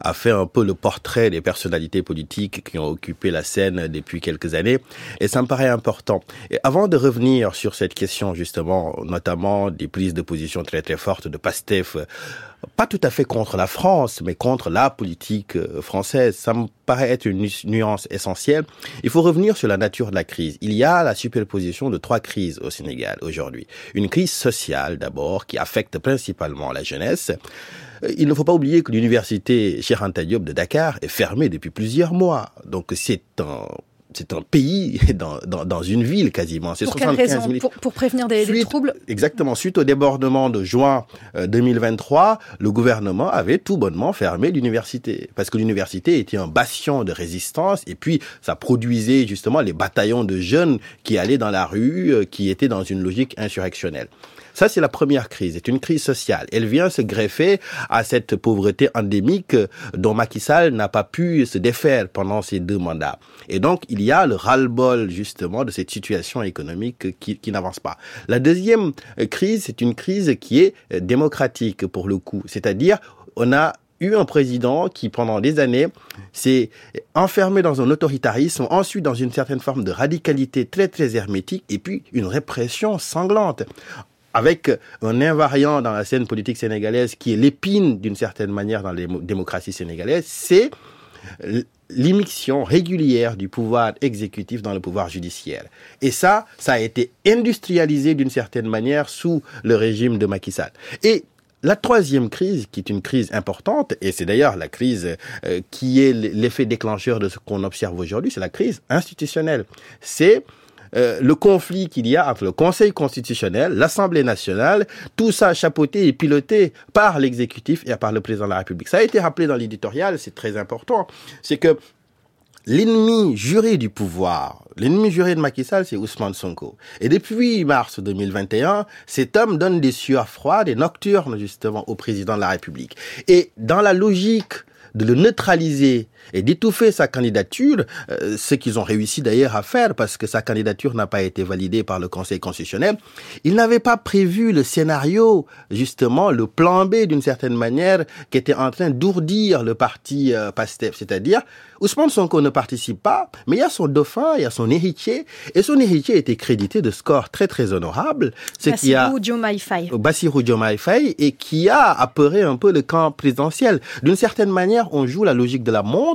a fait un peu le portrait des personnalités politiques qui ont occupé la scène depuis quelques années. Et ça me paraît important. Et avant de revenir sur cette question, justement, notamment des prises de position très très fortes de Pastef, pas tout à fait contre la France, mais contre la politique française. Ça me paraît être une nuance essentielle. Il faut revenir sur la nature de la crise. Il y a la superposition de trois crises au Sénégal aujourd'hui. Une crise sociale d'abord qui affecte principalement la jeunesse. Il ne faut pas oublier que l'université Cheikh de Dakar est fermée depuis plusieurs mois. Donc c'est un c'est un pays <laughs> dans, dans, dans, une ville quasiment. C'est 75 000. Pour, pour prévenir des, suite, des, troubles? Exactement. Suite au débordement de juin 2023, le gouvernement avait tout bonnement fermé l'université. Parce que l'université était un bastion de résistance et puis ça produisait justement les bataillons de jeunes qui allaient dans la rue, qui étaient dans une logique insurrectionnelle. Ça, c'est la première crise. C'est une crise sociale. Elle vient se greffer à cette pauvreté endémique dont Macky Sall n'a pas pu se défaire pendant ses deux mandats. Et donc, il y a le ras-le-bol, justement, de cette situation économique qui, qui n'avance pas. La deuxième crise, c'est une crise qui est démocratique, pour le coup. C'est-à-dire, on a eu un président qui, pendant des années, s'est enfermé dans un autoritarisme, ensuite dans une certaine forme de radicalité très, très hermétique, et puis une répression sanglante avec un invariant dans la scène politique sénégalaise qui est l'épine d'une certaine manière dans les démocraties sénégalaises, c'est l'immixtion régulière du pouvoir exécutif dans le pouvoir judiciaire. Et ça, ça a été industrialisé d'une certaine manière sous le régime de Macky Sall. Et la troisième crise, qui est une crise importante, et c'est d'ailleurs la crise euh, qui est l'effet déclencheur de ce qu'on observe aujourd'hui, c'est la crise institutionnelle. C'est euh, le conflit qu'il y a entre le Conseil constitutionnel, l'Assemblée nationale, tout ça chapeauté et piloté par l'exécutif et par le président de la République. Ça a été rappelé dans l'éditorial, c'est très important. C'est que l'ennemi juré du pouvoir, l'ennemi juré de Macky Sall, c'est Ousmane Sonko. Et depuis mars 2021, cet homme donne des sueurs froides et nocturnes, justement, au président de la République. Et dans la logique de le neutraliser et d'étouffer sa candidature, euh, ce qu'ils ont réussi d'ailleurs à faire parce que sa candidature n'a pas été validée par le Conseil constitutionnel. Il n'avait pas prévu le scénario, justement, le plan B d'une certaine manière, qui était en train d'ourdir le parti euh, PASTEF, c'est-à-dire Ousmane Sonko ne participe pas, mais il y a son dauphin, il y a son héritier, et son héritier était crédité de scores très très honorables. A Diomaye Faye. Bassirou Diomaye Faye, et qui a apeuré un peu le camp présidentiel. D'une certaine manière, on joue la logique de la montre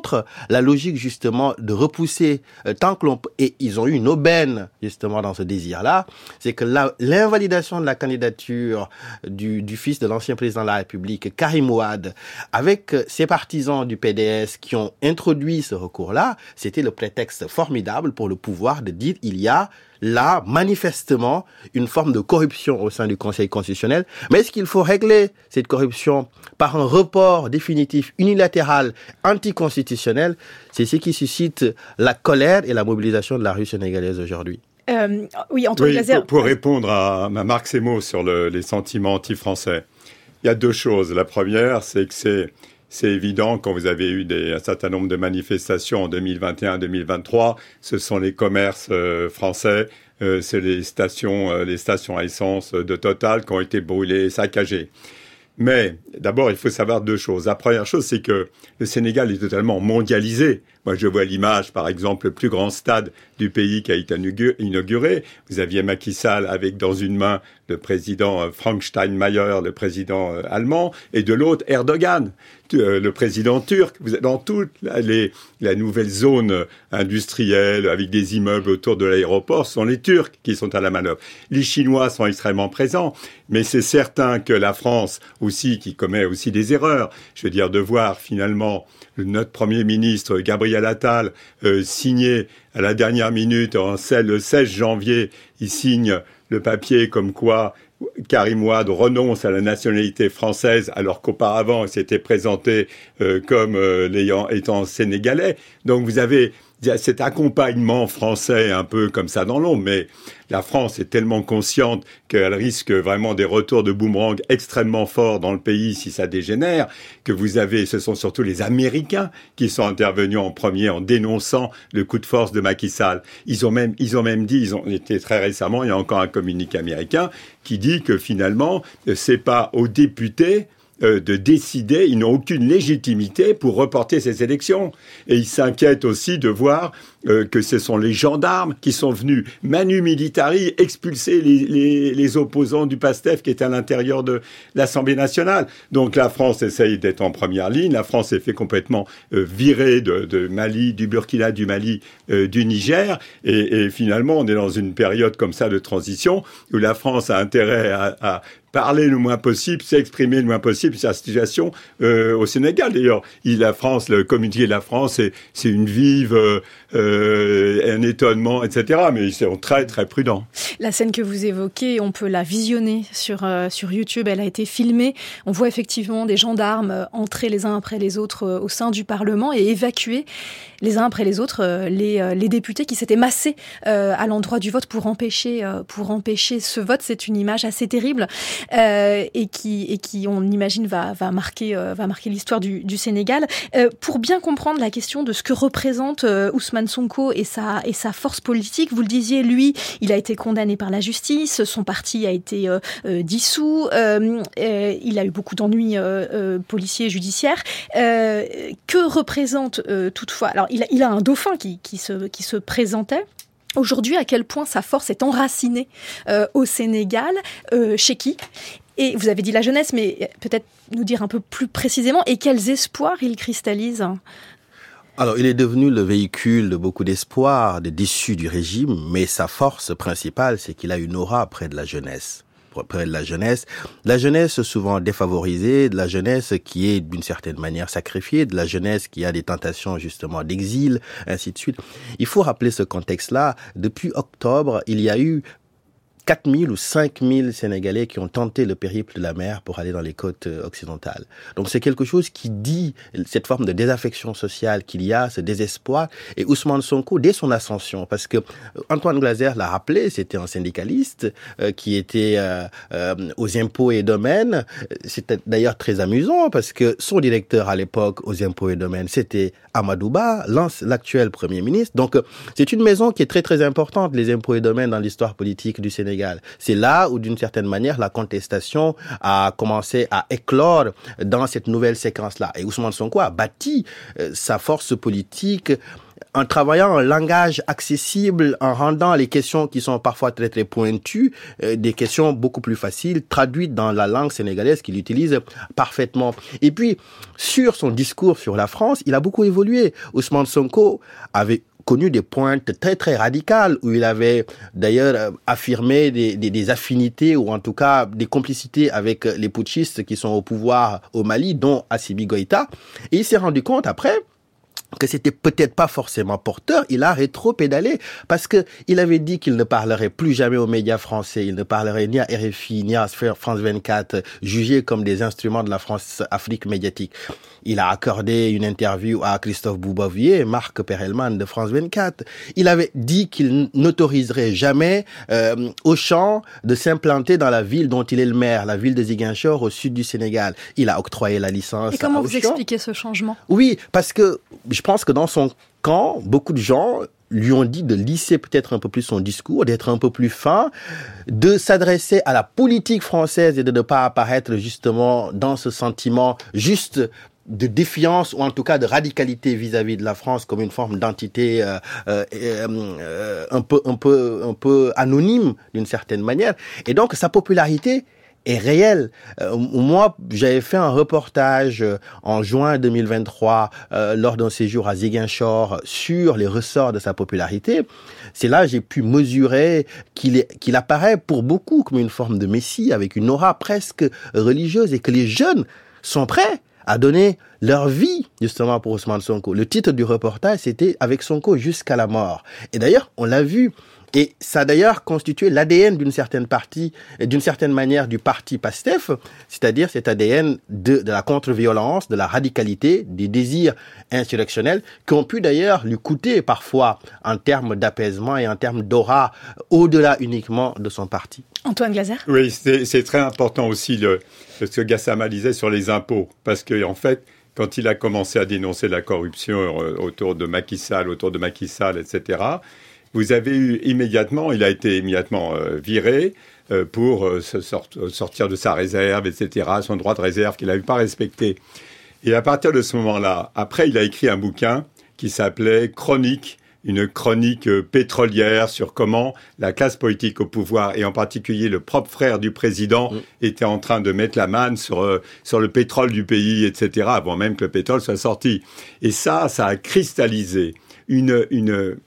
la logique justement de repousser euh, tant que l'on et ils ont eu une aubaine justement dans ce désir-là, c'est que l'invalidation de la candidature du, du fils de l'ancien président de la République, Karim Ouad, avec euh, ses partisans du PDS qui ont introduit ce recours-là, c'était le prétexte formidable pour le pouvoir de dire il y a là, manifestement, une forme de corruption au sein du Conseil constitutionnel. Mais est-ce qu'il faut régler cette corruption par un report définitif, unilatéral, anticonstitutionnel? C'est ce qui suscite la colère et la mobilisation de la rue sénégalaise aujourd'hui. Euh, oui, Antoine oui, pour, pour, répondre à, Marc Semo sur le, les sentiments anti-français, il y a deux choses. La première, c'est que c'est c'est évident, quand vous avez eu un certain nombre de manifestations en 2021-2023, ce sont les commerces euh, français, euh, c'est les stations, euh, les stations à essence de Total qui ont été brûlées, saccagées. Mais d'abord, il faut savoir deux choses. La première chose, c'est que le Sénégal est totalement mondialisé. Moi, je vois l'image, par exemple, le plus grand stade du pays qui a été inauguré. Vous aviez Macky Sall avec dans une main le président euh, Frank Steinmeier, le président euh, allemand, et de l'autre Erdogan, euh, le président turc. Vous êtes dans toute les, la nouvelle zone industrielle avec des immeubles autour de l'aéroport, ce sont les Turcs qui sont à la manœuvre. Les Chinois sont extrêmement présents, mais c'est certain que la France aussi, qui commet aussi des erreurs, je veux dire, de voir finalement notre Premier ministre Gabriel Attal signer à la dernière minute, en, le 16 janvier, il signe le papier comme quoi Karim Ouad renonce à la nationalité française alors qu'auparavant il s'était présenté euh, comme euh, l'ayant étant sénégalais. Donc vous avez cet accompagnement français un peu comme ça dans l'ombre, mais la France est tellement consciente qu'elle risque vraiment des retours de boomerang extrêmement forts dans le pays si ça dégénère, que vous avez, ce sont surtout les Américains qui sont intervenus en premier en dénonçant le coup de force de Macky Sall. Ils ont même, ils ont même dit, ils ont été très récemment, il y a encore un communiqué américain qui dit que finalement, c'est pas aux députés euh, de décider, ils n'ont aucune légitimité pour reporter ces élections. Et ils s'inquiètent aussi de voir euh, que ce sont les gendarmes qui sont venus manu militari expulser les, opposants du PASTEF qui étaient à l'intérieur de l'Assemblée nationale. Donc la France essaye d'être en première ligne. La France s'est fait complètement euh, virer de, Mali, du Burkina, du Mali, du Niger. Et, finalement, on est dans une période comme ça de transition où la France a intérêt à parler le moins possible, s'exprimer le moins possible sur la situation euh, au Sénégal. D'ailleurs, la France, le communiqué de la France, c'est une vive, euh, euh, un étonnement, etc. Mais ils sont très très prudents. La scène que vous évoquez, on peut la visionner sur euh, sur YouTube. Elle a été filmée. On voit effectivement des gendarmes euh, entrer les uns après les autres euh, au sein du Parlement et évacuer les uns après les autres les, les députés qui s'étaient massés à l'endroit du vote pour empêcher pour empêcher ce vote. C'est une image assez terrible et qui et qui on imagine va va marquer va marquer l'histoire du, du Sénégal. pour bien comprendre la question de ce que représente Ousmane Sonko et sa, et sa force politique. Vous le disiez, lui, il a été condamné par la justice, son parti a été euh, euh, dissous, euh, il a eu beaucoup d'ennuis policiers et judiciaires. que représente toutefois Alors, il a, il a un dauphin qui, qui, se, qui se présentait. Aujourd'hui, à quel point sa force est enracinée au Sénégal, chez qui? Et vous avez dit la jeunesse, mais peut-être nous dire un peu plus précisément, et quels espoirs il cristallise? Alors, il est devenu le véhicule de beaucoup d'espoir, de déçus du régime, mais sa force principale, c'est qu'il a une aura près de la jeunesse près de la jeunesse. La jeunesse souvent défavorisée, de la jeunesse qui est d'une certaine manière sacrifiée, de la jeunesse qui a des tentations justement d'exil, ainsi de suite. Il faut rappeler ce contexte-là. Depuis octobre, il y a eu 4000 ou 5000 Sénégalais qui ont tenté le périple de la mer pour aller dans les côtes euh, occidentales. Donc c'est quelque chose qui dit cette forme de désaffection sociale qu'il y a, ce désespoir. Et Ousmane Sonko, dès son ascension, parce que euh, Antoine Glaser l'a rappelé, c'était un syndicaliste euh, qui était euh, aux impôts et domaines. C'était d'ailleurs très amusant parce que son directeur à l'époque aux impôts et domaines, c'était Amadouba, l'actuel premier ministre. Donc c'est une maison qui est très très importante, les impôts et domaines dans l'histoire politique du C'est là où, d'une certaine manière, la contestation a commencé à éclore dans cette nouvelle séquence-là. Et Ousmane Sonko a bâti euh, sa force politique en travaillant un langage accessible, en rendant les questions qui sont parfois très très pointues, euh, des questions beaucoup plus faciles, traduites dans la langue sénégalaise qu'il utilise parfaitement. Et puis, sur son discours sur la France, il a beaucoup évolué. Ousmane Sonko avait connu des pointes très très radicales où il avait d'ailleurs euh, affirmé des, affinités ou en tout cas des complicités avec les putschistes qui sont au pouvoir au Mali, dont Assimi Goïta. Et il s'est rendu compte après que c'était peut-être pas forcément porteur, il a rétro-pédalé parce que il avait dit qu'il ne parlerait plus jamais aux médias français, il ne parlerait ni à RFI ni à France 24, jugés comme des instruments de la France-Afrique médiatique. Il a accordé une interview à Christophe Boubavier, Marc Perelman de France 24. Il avait dit qu'il n'autoriserait jamais euh, Auchan de s'implanter dans la ville dont il est le maire, la ville de Ziguinchor au sud du Sénégal. Il a octroyé la licence. Et comment vous expliquez ce changement? Oui, parce que je pense que dans son camp, beaucoup de gens lui ont dit de lisser peut-être un peu plus son discours, d'être un peu plus fin, de s'adresser à la politique française et de ne pas apparaître justement dans ce sentiment juste de défiance ou en tout cas de radicalité vis-à-vis de la France comme une forme d'entité euh, euh, euh, un peu anonyme d'une certaine manière. Et donc sa popularité est réel. Euh, moi, j'avais fait un reportage euh, en juin 2023 euh, lors d'un séjour à Ziguinchor sur les ressorts de sa popularité. C'est là j'ai pu mesurer qu'il qu'il apparaît pour beaucoup comme une forme de messie avec une aura presque religieuse et que les jeunes sont prêts à donner leur vie justement pour Ousmane Sonko. Le titre du reportage c'était avec Sonko jusqu'à la mort. Et d'ailleurs, on l'a vu et ça a d'ailleurs constitué l'ADN d'une certaine partie, d'une certaine manière du parti PASTEF, c'est-à-dire cet ADN de, de la contre-violence, de la radicalité, des désirs insurrectionnels, qui ont pu d'ailleurs lui coûter parfois en termes d'apaisement et en termes d'aura au-delà uniquement de son parti. Antoine Glaser? Oui, c'est très important aussi le, ce que Gassama disait sur les impôts, parce que en fait, quand il a commencé à dénoncer la corruption euh, autour de Macky Sall, autour de Macky Sall, etc., vous avez eu immédiatement, il a été immédiatement euh, viré euh, pour euh, se sortir de sa réserve, etc., son droit de réserve qu'il n'avait pas respecté. Et à partir de ce moment-là, après, il a écrit un bouquin qui s'appelait Chronique une chronique pétrolière sur comment la classe politique au pouvoir, et en particulier le propre frère du président, mm. était en train de mettre la manne sur, sur le pétrole du pays, etc., avant même que le pétrole soit sorti. Et ça, ça a cristallisé une, une,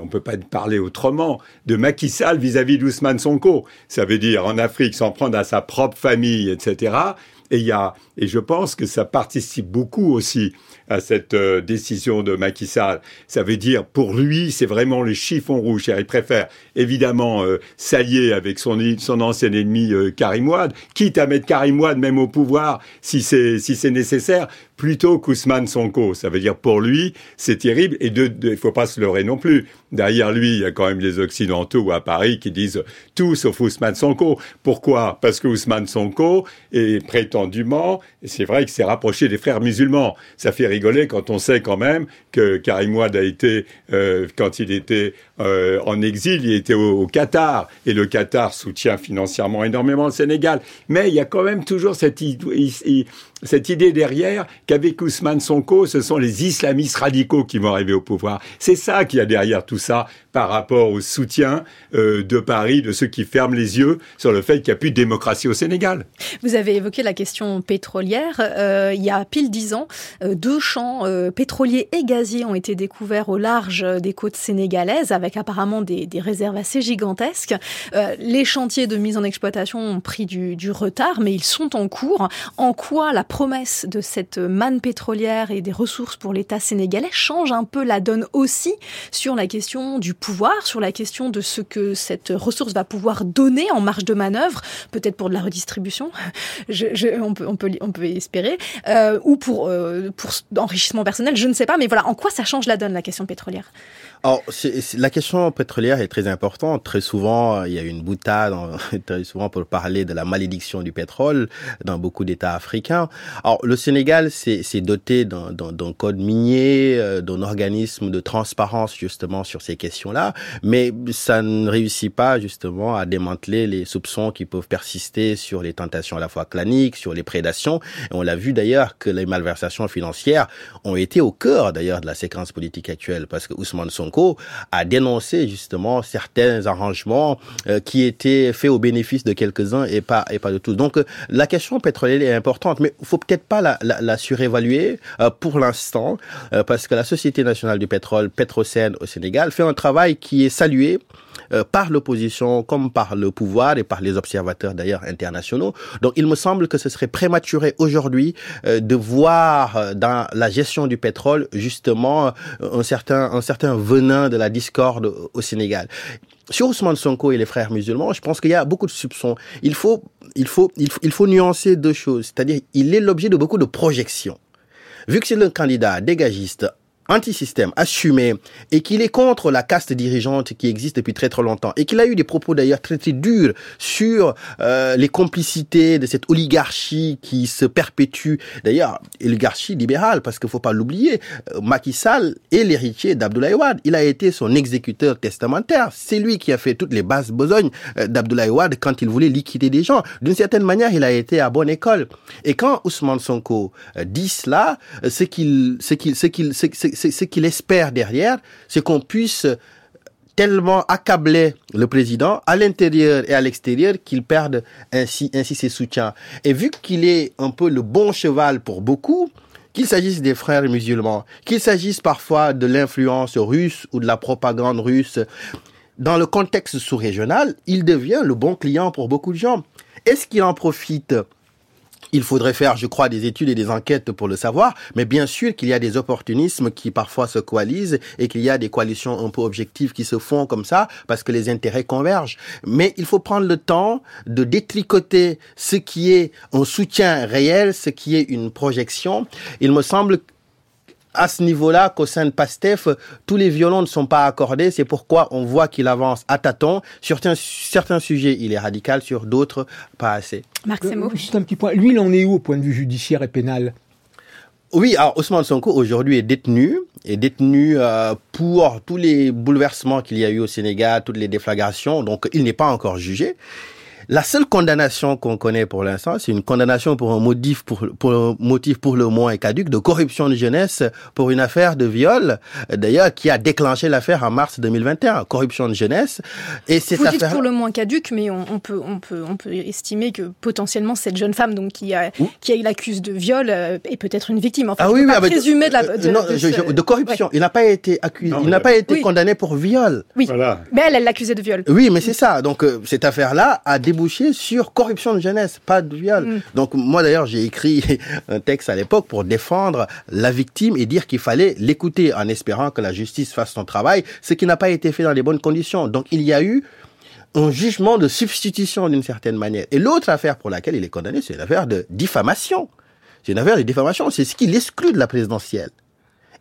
on peut pas parler autrement, de Macky Sall vis-à-vis d'Ousmane Sonko. Ça veut dire en Afrique s'en prendre à sa propre famille, etc. Et y a, et je pense que ça participe beaucoup aussi à cette euh, décision de Macky Sall. Ça veut dire, pour lui, c'est vraiment le chiffon rouge. Il préfère évidemment euh, s'allier avec son, son ancien ennemi euh, Karim quitte à mettre Karim Wade même au pouvoir si c'est si c'est nécessaire, plutôt qu'Ousmane Sonko. Ça veut dire pour lui, c'est terrible. Et il ne faut pas se leurrer non plus. Derrière lui, il y a quand même les Occidentaux à Paris qui disent tout sauf Ousmane Sonko. Pourquoi? Parce que Ousmane Sonko est prétendument, c'est vrai que c'est rapproché des frères musulmans. Ça fait rigoler quand on sait quand même que Karim Wade a été, euh, quand il était euh, en exil, il était au, Qatar. Et le Qatar soutient financièrement énormément le Sénégal. Mais il y a quand même toujours cette, cette idée derrière qu'avec Ousmane Sonko, ce sont les islamistes radicaux qui vont arriver au pouvoir. C'est ça qu'il y a derrière tout ça par rapport au soutien euh, de Paris, de ceux qui ferment les yeux sur le fait qu'il n'y a plus de démocratie au Sénégal. Vous avez évoqué la question pétrolière. Euh, il y a pile dix ans, euh, deux champs pétroliers et gaziers ont été découverts au large des côtes sénégalaises, avec apparemment des, réserves assez gigantesques. les chantiers de mise en exploitation ont pris du, du retard, mais ils sont en cours. En quoi la promesse de cette manne pétrolière et des ressources pour l'État sénégalais change un peu la donne aussi sur la question du pouvoir, sur la question de ce que cette ressource va pouvoir donner en marge de manœuvre, peut-être pour de la redistribution, <laughs> on, peut, on, peut, on peut espérer, euh, ou pour, euh, pour enrichissement personnel, je ne sais pas, mais voilà, en quoi ça change la donne, la question pétrolière? Alors, la question pétrolière est très importante. Très souvent, il y a une boutade, <laughs> très souvent pour parler de la malédiction du pétrole dans beaucoup d'États africains. Alors, le Sénégal s'est doté d'un code minier, euh, d'un organisme de transparence justement sur ces questions-là, mais ça ne réussit pas justement à démanteler les soupçons qui peuvent persister sur les tentations à la fois claniques, sur les prédations. Et on l'a vu d'ailleurs que les malversations financières ont été au cœur d'ailleurs de la séquence politique actuelle, parce que Ousmane Sonko a dénoncé justement certains arrangements euh, qui étaient faits au bénéfice de quelques-uns et pas et pas de tous. Donc euh, la question pétrolière est importante, mais il faut peut-être pas la, surévaluer euh, pour l'instant, parce que la Société nationale du pétrole, Petrosen au Sénégal, fait un travail qui est salué par l'opposition comme par le pouvoir et par les observateurs d'ailleurs internationaux. Donc il me semble que ce serait prématuré aujourd'hui de voir dans la gestion du pétrole justement un certain un certain venin de la discorde au Sénégal. Sur Ousmane Sonko et les frères musulmans, je pense qu'il y a beaucoup de soupçons. Il faut, il faut, il faut, il faut nuancer deux choses. C'est-à-dire, il est l'objet de beaucoup de projections. Vu que c'est le candidat dégagiste anti-système assumé et qu'il est contre la caste dirigeante qui existe depuis très très longtemps et qu'il a eu des propos d'ailleurs très très durs sur euh, les complicités de cette oligarchie qui se perpétue. D'ailleurs oligarchie libérale parce qu'il faut pas l'oublier euh, Macky Sall est l'héritier d'Abdoulaye Wade. Il a été son exécuteur testamentaire. C'est lui qui a fait toutes les bases besognes euh, d'Abdoulaye Wade quand il voulait liquider des gens. D'une certaine manière il a été à bonne école. Et quand Ousmane Sonko euh, dit cela ce qu'il ce qu'il ce qu'il ce qu'il espère derrière, c'est qu'on puisse tellement accabler le président à l'intérieur et à l'extérieur qu'il perde ainsi, ainsi ses soutiens. Et vu qu'il est un peu le bon cheval pour beaucoup, qu'il s'agisse des frères musulmans, qu'il s'agisse parfois de l'influence russe ou de la propagande russe, dans le contexte sous-régional, il devient le bon client pour beaucoup de gens. Est-ce qu'il en profite il faudrait faire, je crois, des études et des enquêtes pour le savoir, mais bien sûr qu'il y a des opportunismes qui parfois se coalisent et qu'il y a des coalitions un peu objectives qui se font comme ça parce que les intérêts convergent. Mais il faut prendre le temps de détricoter ce qui est un soutien réel, ce qui est une projection. Il me semble à ce niveau-là qu'au sein de PASTEF, tous les violons ne sont pas accordés. C'est pourquoi on voit qu'il avance à tâtons. Sur certains, certains sujets, il est radical, sur d'autres, pas assez. Marc Semo. Juste un petit point. Lui, il en est où au point de vue judiciaire et pénal? Oui, alors Ousmane Sonko aujourd'hui est détenu, est détenu euh, pour tous les bouleversements qu'il y a eu au Sénégal, toutes les déflagrations, donc il n'est pas encore jugé. La seule condamnation qu'on connaît pour l'instant, c'est une condamnation pour un motif pour, pour un motif pour le moins caduque de corruption de jeunesse pour une affaire de viol, d'ailleurs qui a déclenché l'affaire en mars 2021, corruption de jeunesse. Et cette Vous affaire dites pour le moins caduque, mais on, peut on peut on peut estimer que potentiellement cette jeune femme donc qui a qui l'accuse de viol euh, est peut-être une victime. Enfin, ah oui, pas présumer de la de, non, de, corruption. Il n'a pas été accusé, il n'a pas été condamné pour viol. Oui. Voilà. Mais elle, elle l'accusait de viol. Oui, mais c'est ça. Donc euh, cette affaire-là a débouché sur corruption de jeunesse, pas de viol. Mm. Donc moi d'ailleurs j'ai écrit <laughs> un texte à l'époque pour défendre la victime et dire qu'il fallait l'écouter en espérant que la justice fasse son travail, ce qui n'a pas été fait dans les bonnes conditions. Donc il y a eu un jugement de substitution d'une certaine manière. Et l'autre affaire pour laquelle il est condamné, c'est l'affaire de diffamation. C'est une affaire de diffamation, c'est ce qui l'exclut de la présidentielle.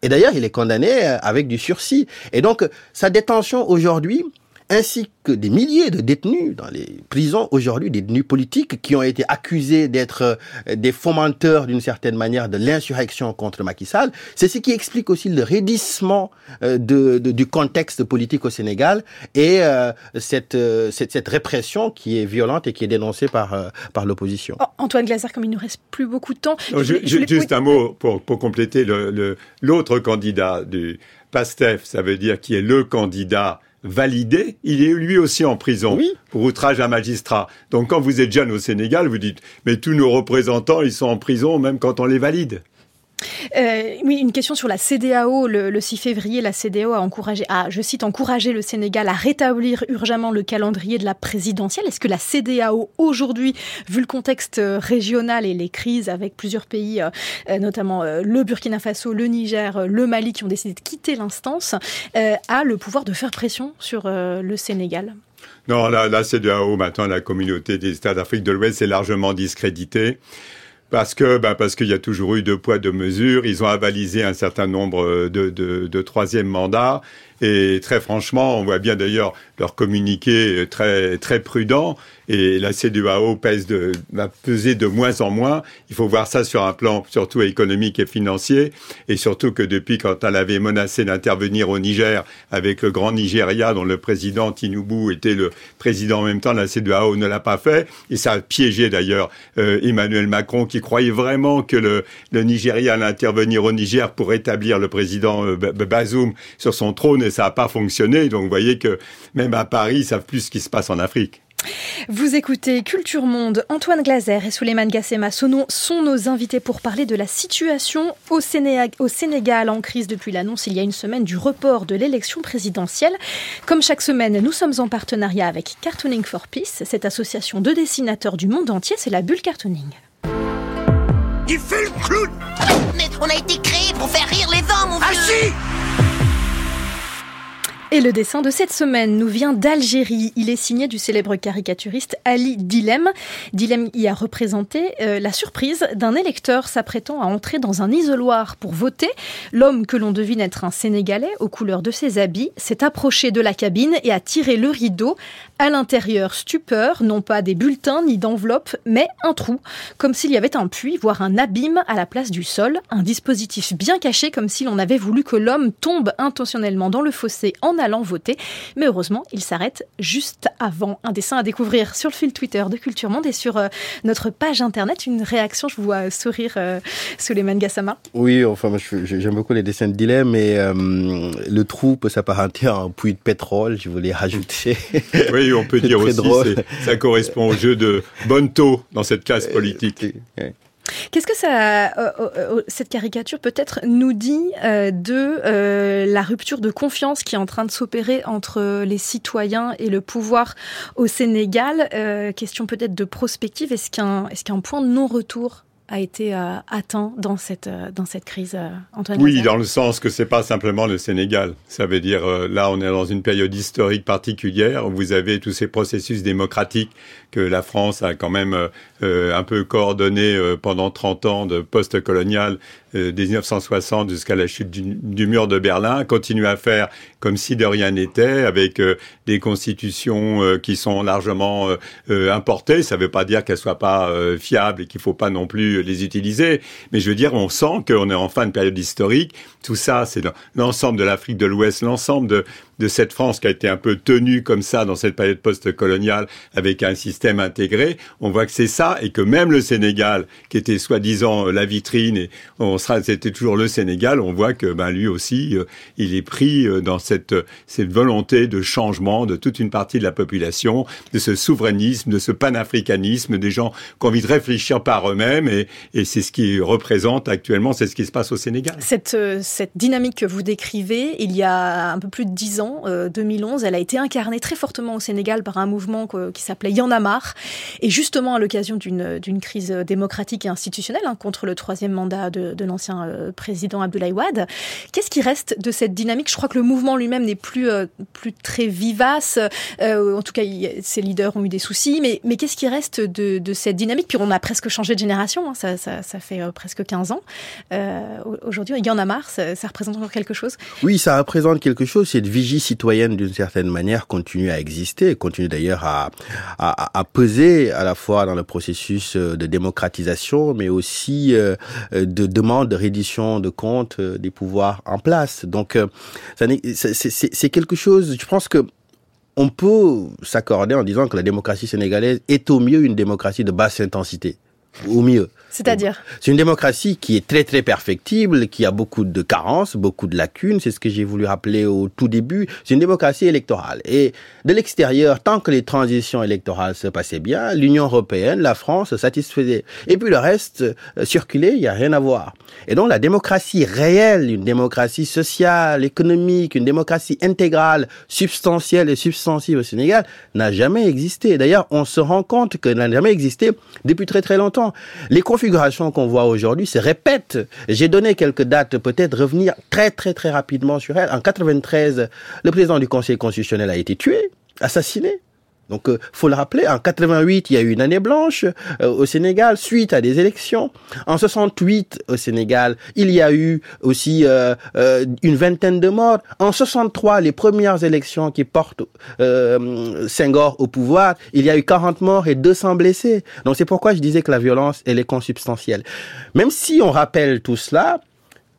Et d'ailleurs, il est condamné euh, avec du sursis. Et donc, sa détention aujourd'hui, ainsi que des milliers de détenus dans les prisons aujourd'hui, des détenus politiques qui ont été accusés d'être euh, des fomenteurs d'une certaine manière de l'insurrection contre Macky Sall. C'est ce qui explique aussi le raidissement euh, de, du contexte politique au Sénégal et euh, cette, cette, cette, répression qui est violente et qui est dénoncée par, par l'opposition. Oh, Antoine Glaser, comme il ne reste plus beaucoup de temps. juste un mot pour, pour compléter l'autre le, candidat du PASTEF, ça veut dire qui est le candidat validé, il est lui aussi en prison pour outrage à magistrat. Donc quand vous êtes jeune au Sénégal, vous dites mais tous nos représentants, ils sont en prison même quand on les valide. Euh, oui, une question sur la CDAO. Le, 6 février, la CDAO a encouragé, je cite, encouragé le Sénégal à rétablir urgemment le calendrier de la présidentielle. Est-ce que la CDAO aujourd'hui, vu le contexte euh, régional et les crises avec plusieurs pays, euh, notamment le Burkina Faso, le Niger, le Mali, qui ont décidé de quitter l'instance, a le pouvoir de faire pression sur le Sénégal? Non, la CDAO, maintenant, la communauté des États d'Afrique de l'Ouest, est largement discréditée parce que ben parce qu'il y a toujours eu deux poids deux mesures. Ils ont avalisé un certain nombre de, de, de troisième mandats et très franchement, on voit bien d'ailleurs leur communiqué très très prudent et la CDAO pèse de, va peser de moins en moins. Il faut voir ça sur un plan surtout économique et financier et surtout que depuis quand elle avait menacé d'intervenir au Niger avec le grand Nigeria dont le président Tinubu était le président en même temps, la CDAO ne l'a pas fait et ça a piégé d'ailleurs euh, Emmanuel Macron qui croyait vraiment que le, le Nigeria allait intervenir au Niger pour rétablir le président euh, Bazoum sur son trône et ça n'a pas fonctionné. Donc vous voyez que même à Paris, ils savent plus ce qui se passe en Afrique. Vous écoutez Culture Monde. Antoine Glaser et Souleymane Gassema sont nos invités pour parler de la situation au Sénégal, au Sénégal en crise depuis l'annonce il y a une semaine du report de l'élection présidentielle. Comme chaque semaine, nous sommes en partenariat avec Cartooning for Peace, cette association de dessinateurs du monde entier, c'est la bulle Cartooning. Il fait le clown Mais on a été créé pour faire rire les hommes, mon ah vieux et le dessin de cette semaine nous vient d'Algérie. Il est signé du célèbre caricaturiste Ali Dilem. Dilem y a représenté euh, la surprise d'un électeur s'apprêtant à entrer dans un isoloir pour voter. L'homme que l'on devine être un Sénégalais aux couleurs de ses habits s'est approché de la cabine et a tiré le rideau. À l'intérieur, stupeur, non pas des bulletins ni d'enveloppes, mais un trou, comme s'il y avait un puits, voire un abîme à la place du sol, un dispositif bien caché comme si l'on avait voulu que l'homme tombe intentionnellement dans le fossé en allant voter. Mais heureusement, il s'arrête juste avant. Un dessin à découvrir sur le fil Twitter de Culture Monde et sur euh, notre page internet. Une réaction, je vous vois sourire, euh, Suleiman Gassama. Oui, enfin, j'aime beaucoup les dessins de dilemme, mais euh, le trou peut s'apparenter à un puits de pétrole, je voulais rajouter. Oui, on peut dire aussi, ça correspond au jeu de Bonto dans cette classe politique. Qu'est-ce que ça, euh, euh, euh, cette caricature peut-être nous dit de la rupture de confiance qui est en train de s'opérer entre les citoyens et le pouvoir au Sénégal? Question peut-être de prospective. Est-ce qu'il est-ce qu'il y a un point de non-retour a été euh, atteint dans cette, euh, dans cette crise, euh, Antoine Oui, dans le sens que c'est pas simplement le Sénégal. Ça veut dire, là, on est dans une période historique particulière où vous avez tous ces processus démocratiques que la France a quand même un peu coordonné pendant 30 ans de post-colonial 1960 jusqu'à la chute du, mur de Berlin, continue à faire comme si de rien n'était, avec des constitutions qui sont largement importées. Ça ne veut pas dire qu'elles soient pas fiables et qu'il faut pas non plus les utiliser. Mais je veux dire, on sent qu'on est en fin de période historique. Tout ça, c'est l'ensemble de l'Afrique de l'Ouest, l'ensemble de, de cette France qui a été un peu tenue comme ça dans cette période post-coloniale avec un système intégré. On voit que c'est ça et que même le Sénégal, qui était soi-disant la vitrine et on sera, c'était toujours le Sénégal, on voit que ben, lui aussi, euh, il est pris euh, dans cette, volonté de changement de toute une partie de la population, de ce souverainisme, de ce panafricanisme, des gens qui ont envie de réfléchir par eux-mêmes et, c'est ce qui représente actuellement, c'est ce qui se passe au Sénégal. Euh, cette dynamique que vous décrivez, il y a un peu plus de dix ans, 2011, euh, elle a été incarnée très fortement au Sénégal par un mouvement qui s'appelait Y en a marre, et justement à l'occasion d'une crise démocratique et institutionnelle hein, contre le troisième mandat de, l'ancien euh, président Abdoulaye Wade. Qu'est-ce qui reste de cette dynamique? Je crois que le mouvement lui-même n'est plus, plus très vivace, en tout cas ses leaders ont eu des soucis, mais, qu'est-ce qui reste de, cette dynamique? Puis on a presque changé de génération, hein, ça, fait presque 15 ans. Aujourd'hui, marre, ça, ça représente encore quelque chose? Oui, ça représente quelque chose, cette citoyenne d'une certaine manière continue à exister, continue d'ailleurs à, à, peser à la fois dans le processus euh, de démocratisation, mais aussi euh, de demande de reddition de comptes euh, des pouvoirs en place. Donc, c'est quelque chose, je pense que on peut s'accorder en disant que la démocratie sénégalaise est au mieux une démocratie de basse intensité ou mieux. C'est-à-dire C'est une démocratie qui est très très perfectible, qui a beaucoup de carences, beaucoup de lacunes, c'est ce que j'ai voulu rappeler au tout début. C'est une démocratie électorale. Et de l'extérieur, tant que les transitions électorales se passaient bien, l'Union européenne, la France se satisfaisait. Et puis le reste, euh, circulait, il n'y a rien à voir. Et donc la démocratie réelle, une démocratie sociale, économique, une démocratie intégrale, substantielle et substantive au Sénégal, n'a jamais existé. D'ailleurs, on se rend compte qu'elle n'a jamais existé depuis très très longtemps. Les configuration qu'on voit aujourd'hui se répète. J'ai donné quelques dates, peut-être revenir très très très rapidement sur elle. En 93, le président du Conseil constitutionnel a été tué, assassiné. Donc, euh, faut le rappeler, en 88, il y a eu une année blanche euh, au Sénégal suite à des élections. En 68, au Sénégal, il y a eu aussi euh, euh une vingtaine de morts. En 63, les premières élections qui portent euh, Senghor au pouvoir, il y a eu 40 morts et 200 blessés. Donc, c'est pourquoi je disais que la violence, elle est consubstantielle. Même si on rappelle tout cela,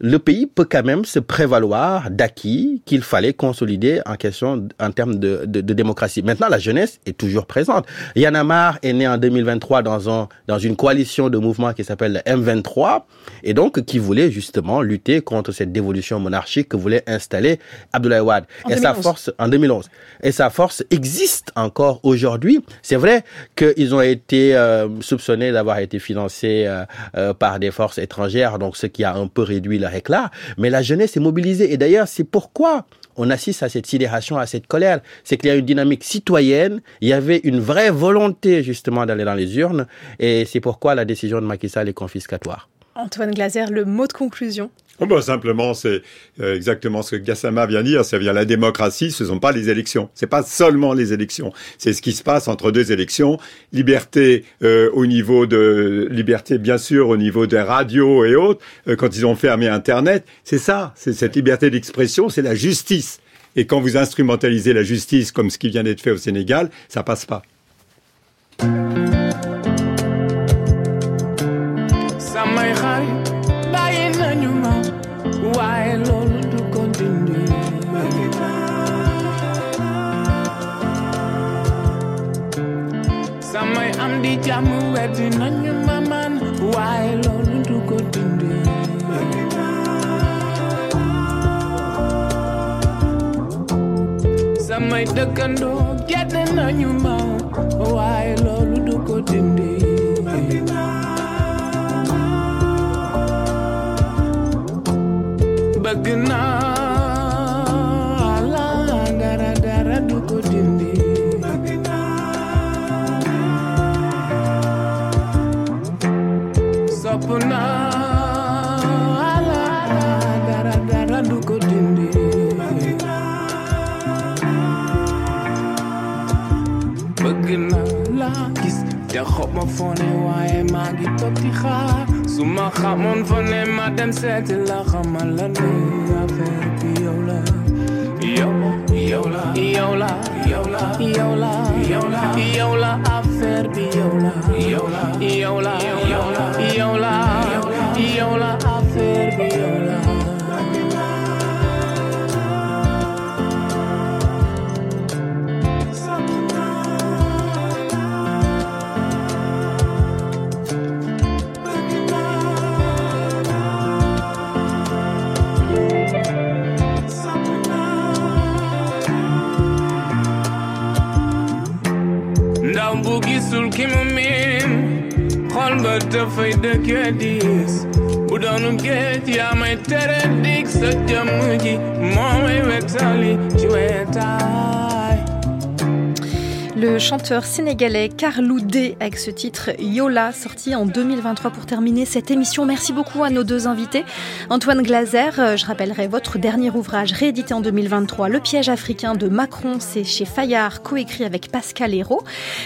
le pays peut quand même se prévaloir d'acquis qu'il fallait consolider en question en termes de, de, de, démocratie. Maintenant, la jeunesse est toujours présente. Yann Amar est né en 2023 dans, un, dans une coalition de mouvements qui s'appelle le M23 et donc qui voulait justement lutter contre cette dévolution monarchique que voulait installer Abdoulaye Wade. En et 2011. sa force en 2011. Et sa force existe encore aujourd'hui. C'est vrai qu'ils ont été euh, soupçonnés d'avoir été financés euh, euh, par des forces étrangères, donc ce qui a un peu réduit leur Mais la jeunesse est mobilisée. Et d'ailleurs, c'est pourquoi on assiste à cette sidération, à cette colère. C'est qu'il y a une dynamique citoyenne. Il y avait une vraie volonté, justement, d'aller dans les urnes. Et c'est pourquoi la décision de Macky Sall est confiscatoire. Antoine Glaser, le mot de conclusion. Oh simplement, c'est euh, exactement ce que Gassama vient dire. Ça vient la démocratie, ce ne sont pas les élections. C'est pas seulement les élections. C'est ce qui se passe entre deux élections. Liberté euh, au niveau de liberté, bien sûr, au niveau des radios et autres. euh, quand ils ont fermé Internet, c'est ça. C'est cette liberté d'expression, c'est la justice. Et quand vous instrumentalisez la justice comme ce qui vient d'être fait au Sénégal, ça passe pas. Di jàmm weddi nañu ma man waaye loolu ko dindi samay dëkkandoo gedd nañu ma waaye loolu du ko dindi bëgg naa la dara dara dindi יכול מפונה וואי מה גיטו פתיחה סומך המון פונה מה דם סטי לך המלאני עבד יולה יולה יולה יולה יולה יולה יולה עפר ביולה יולה יולה יולה יולה ki mu miin xol ba dafay dëkke diis bu doonu géej may tere sa jëmm ji moo may Le chanteur sénégalais Carlou D avec ce titre Yola sorti en 2023 pour terminer cette émission. Merci beaucoup à nos deux invités. Antoine Glaser, euh, je rappellerai votre dernier ouvrage réédité en 2023, Le piège africain de Macron, c'est chez Fayard, coécrit avec Pascal Hérault.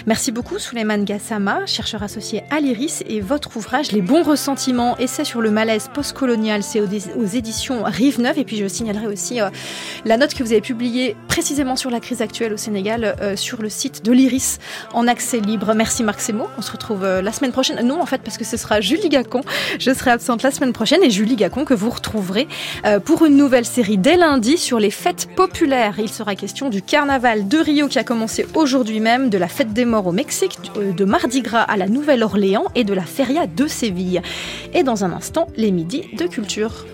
Merci beaucoup Souleymane Gassama, chercheur associé à l'IRIS et votre ouvrage Les bons ressentiments, essai sur le malaise postcolonial, c'est aux, éditions Rive Neuve et puis je signalerai aussi euh, la note que vous avez publiée précisément sur la crise actuelle au Sénégal euh, sur le site fête de l'Iris en accès libre. Merci Marc Semo. On se retrouve euh, la semaine prochaine. Non, en fait, parce que ce sera Julie Gacon. Je serai absente la semaine prochaine et Julie Gacon que vous retrouverez euh, pour une nouvelle série dès lundi sur les fêtes populaires. Il sera question du carnaval de Rio qui a commencé aujourd'hui même, de la fête des morts au Mexique, euh, de Mardi Gras à la Nouvelle-Orléans et de la feria de Séville. Et dans un instant, les midis de culture.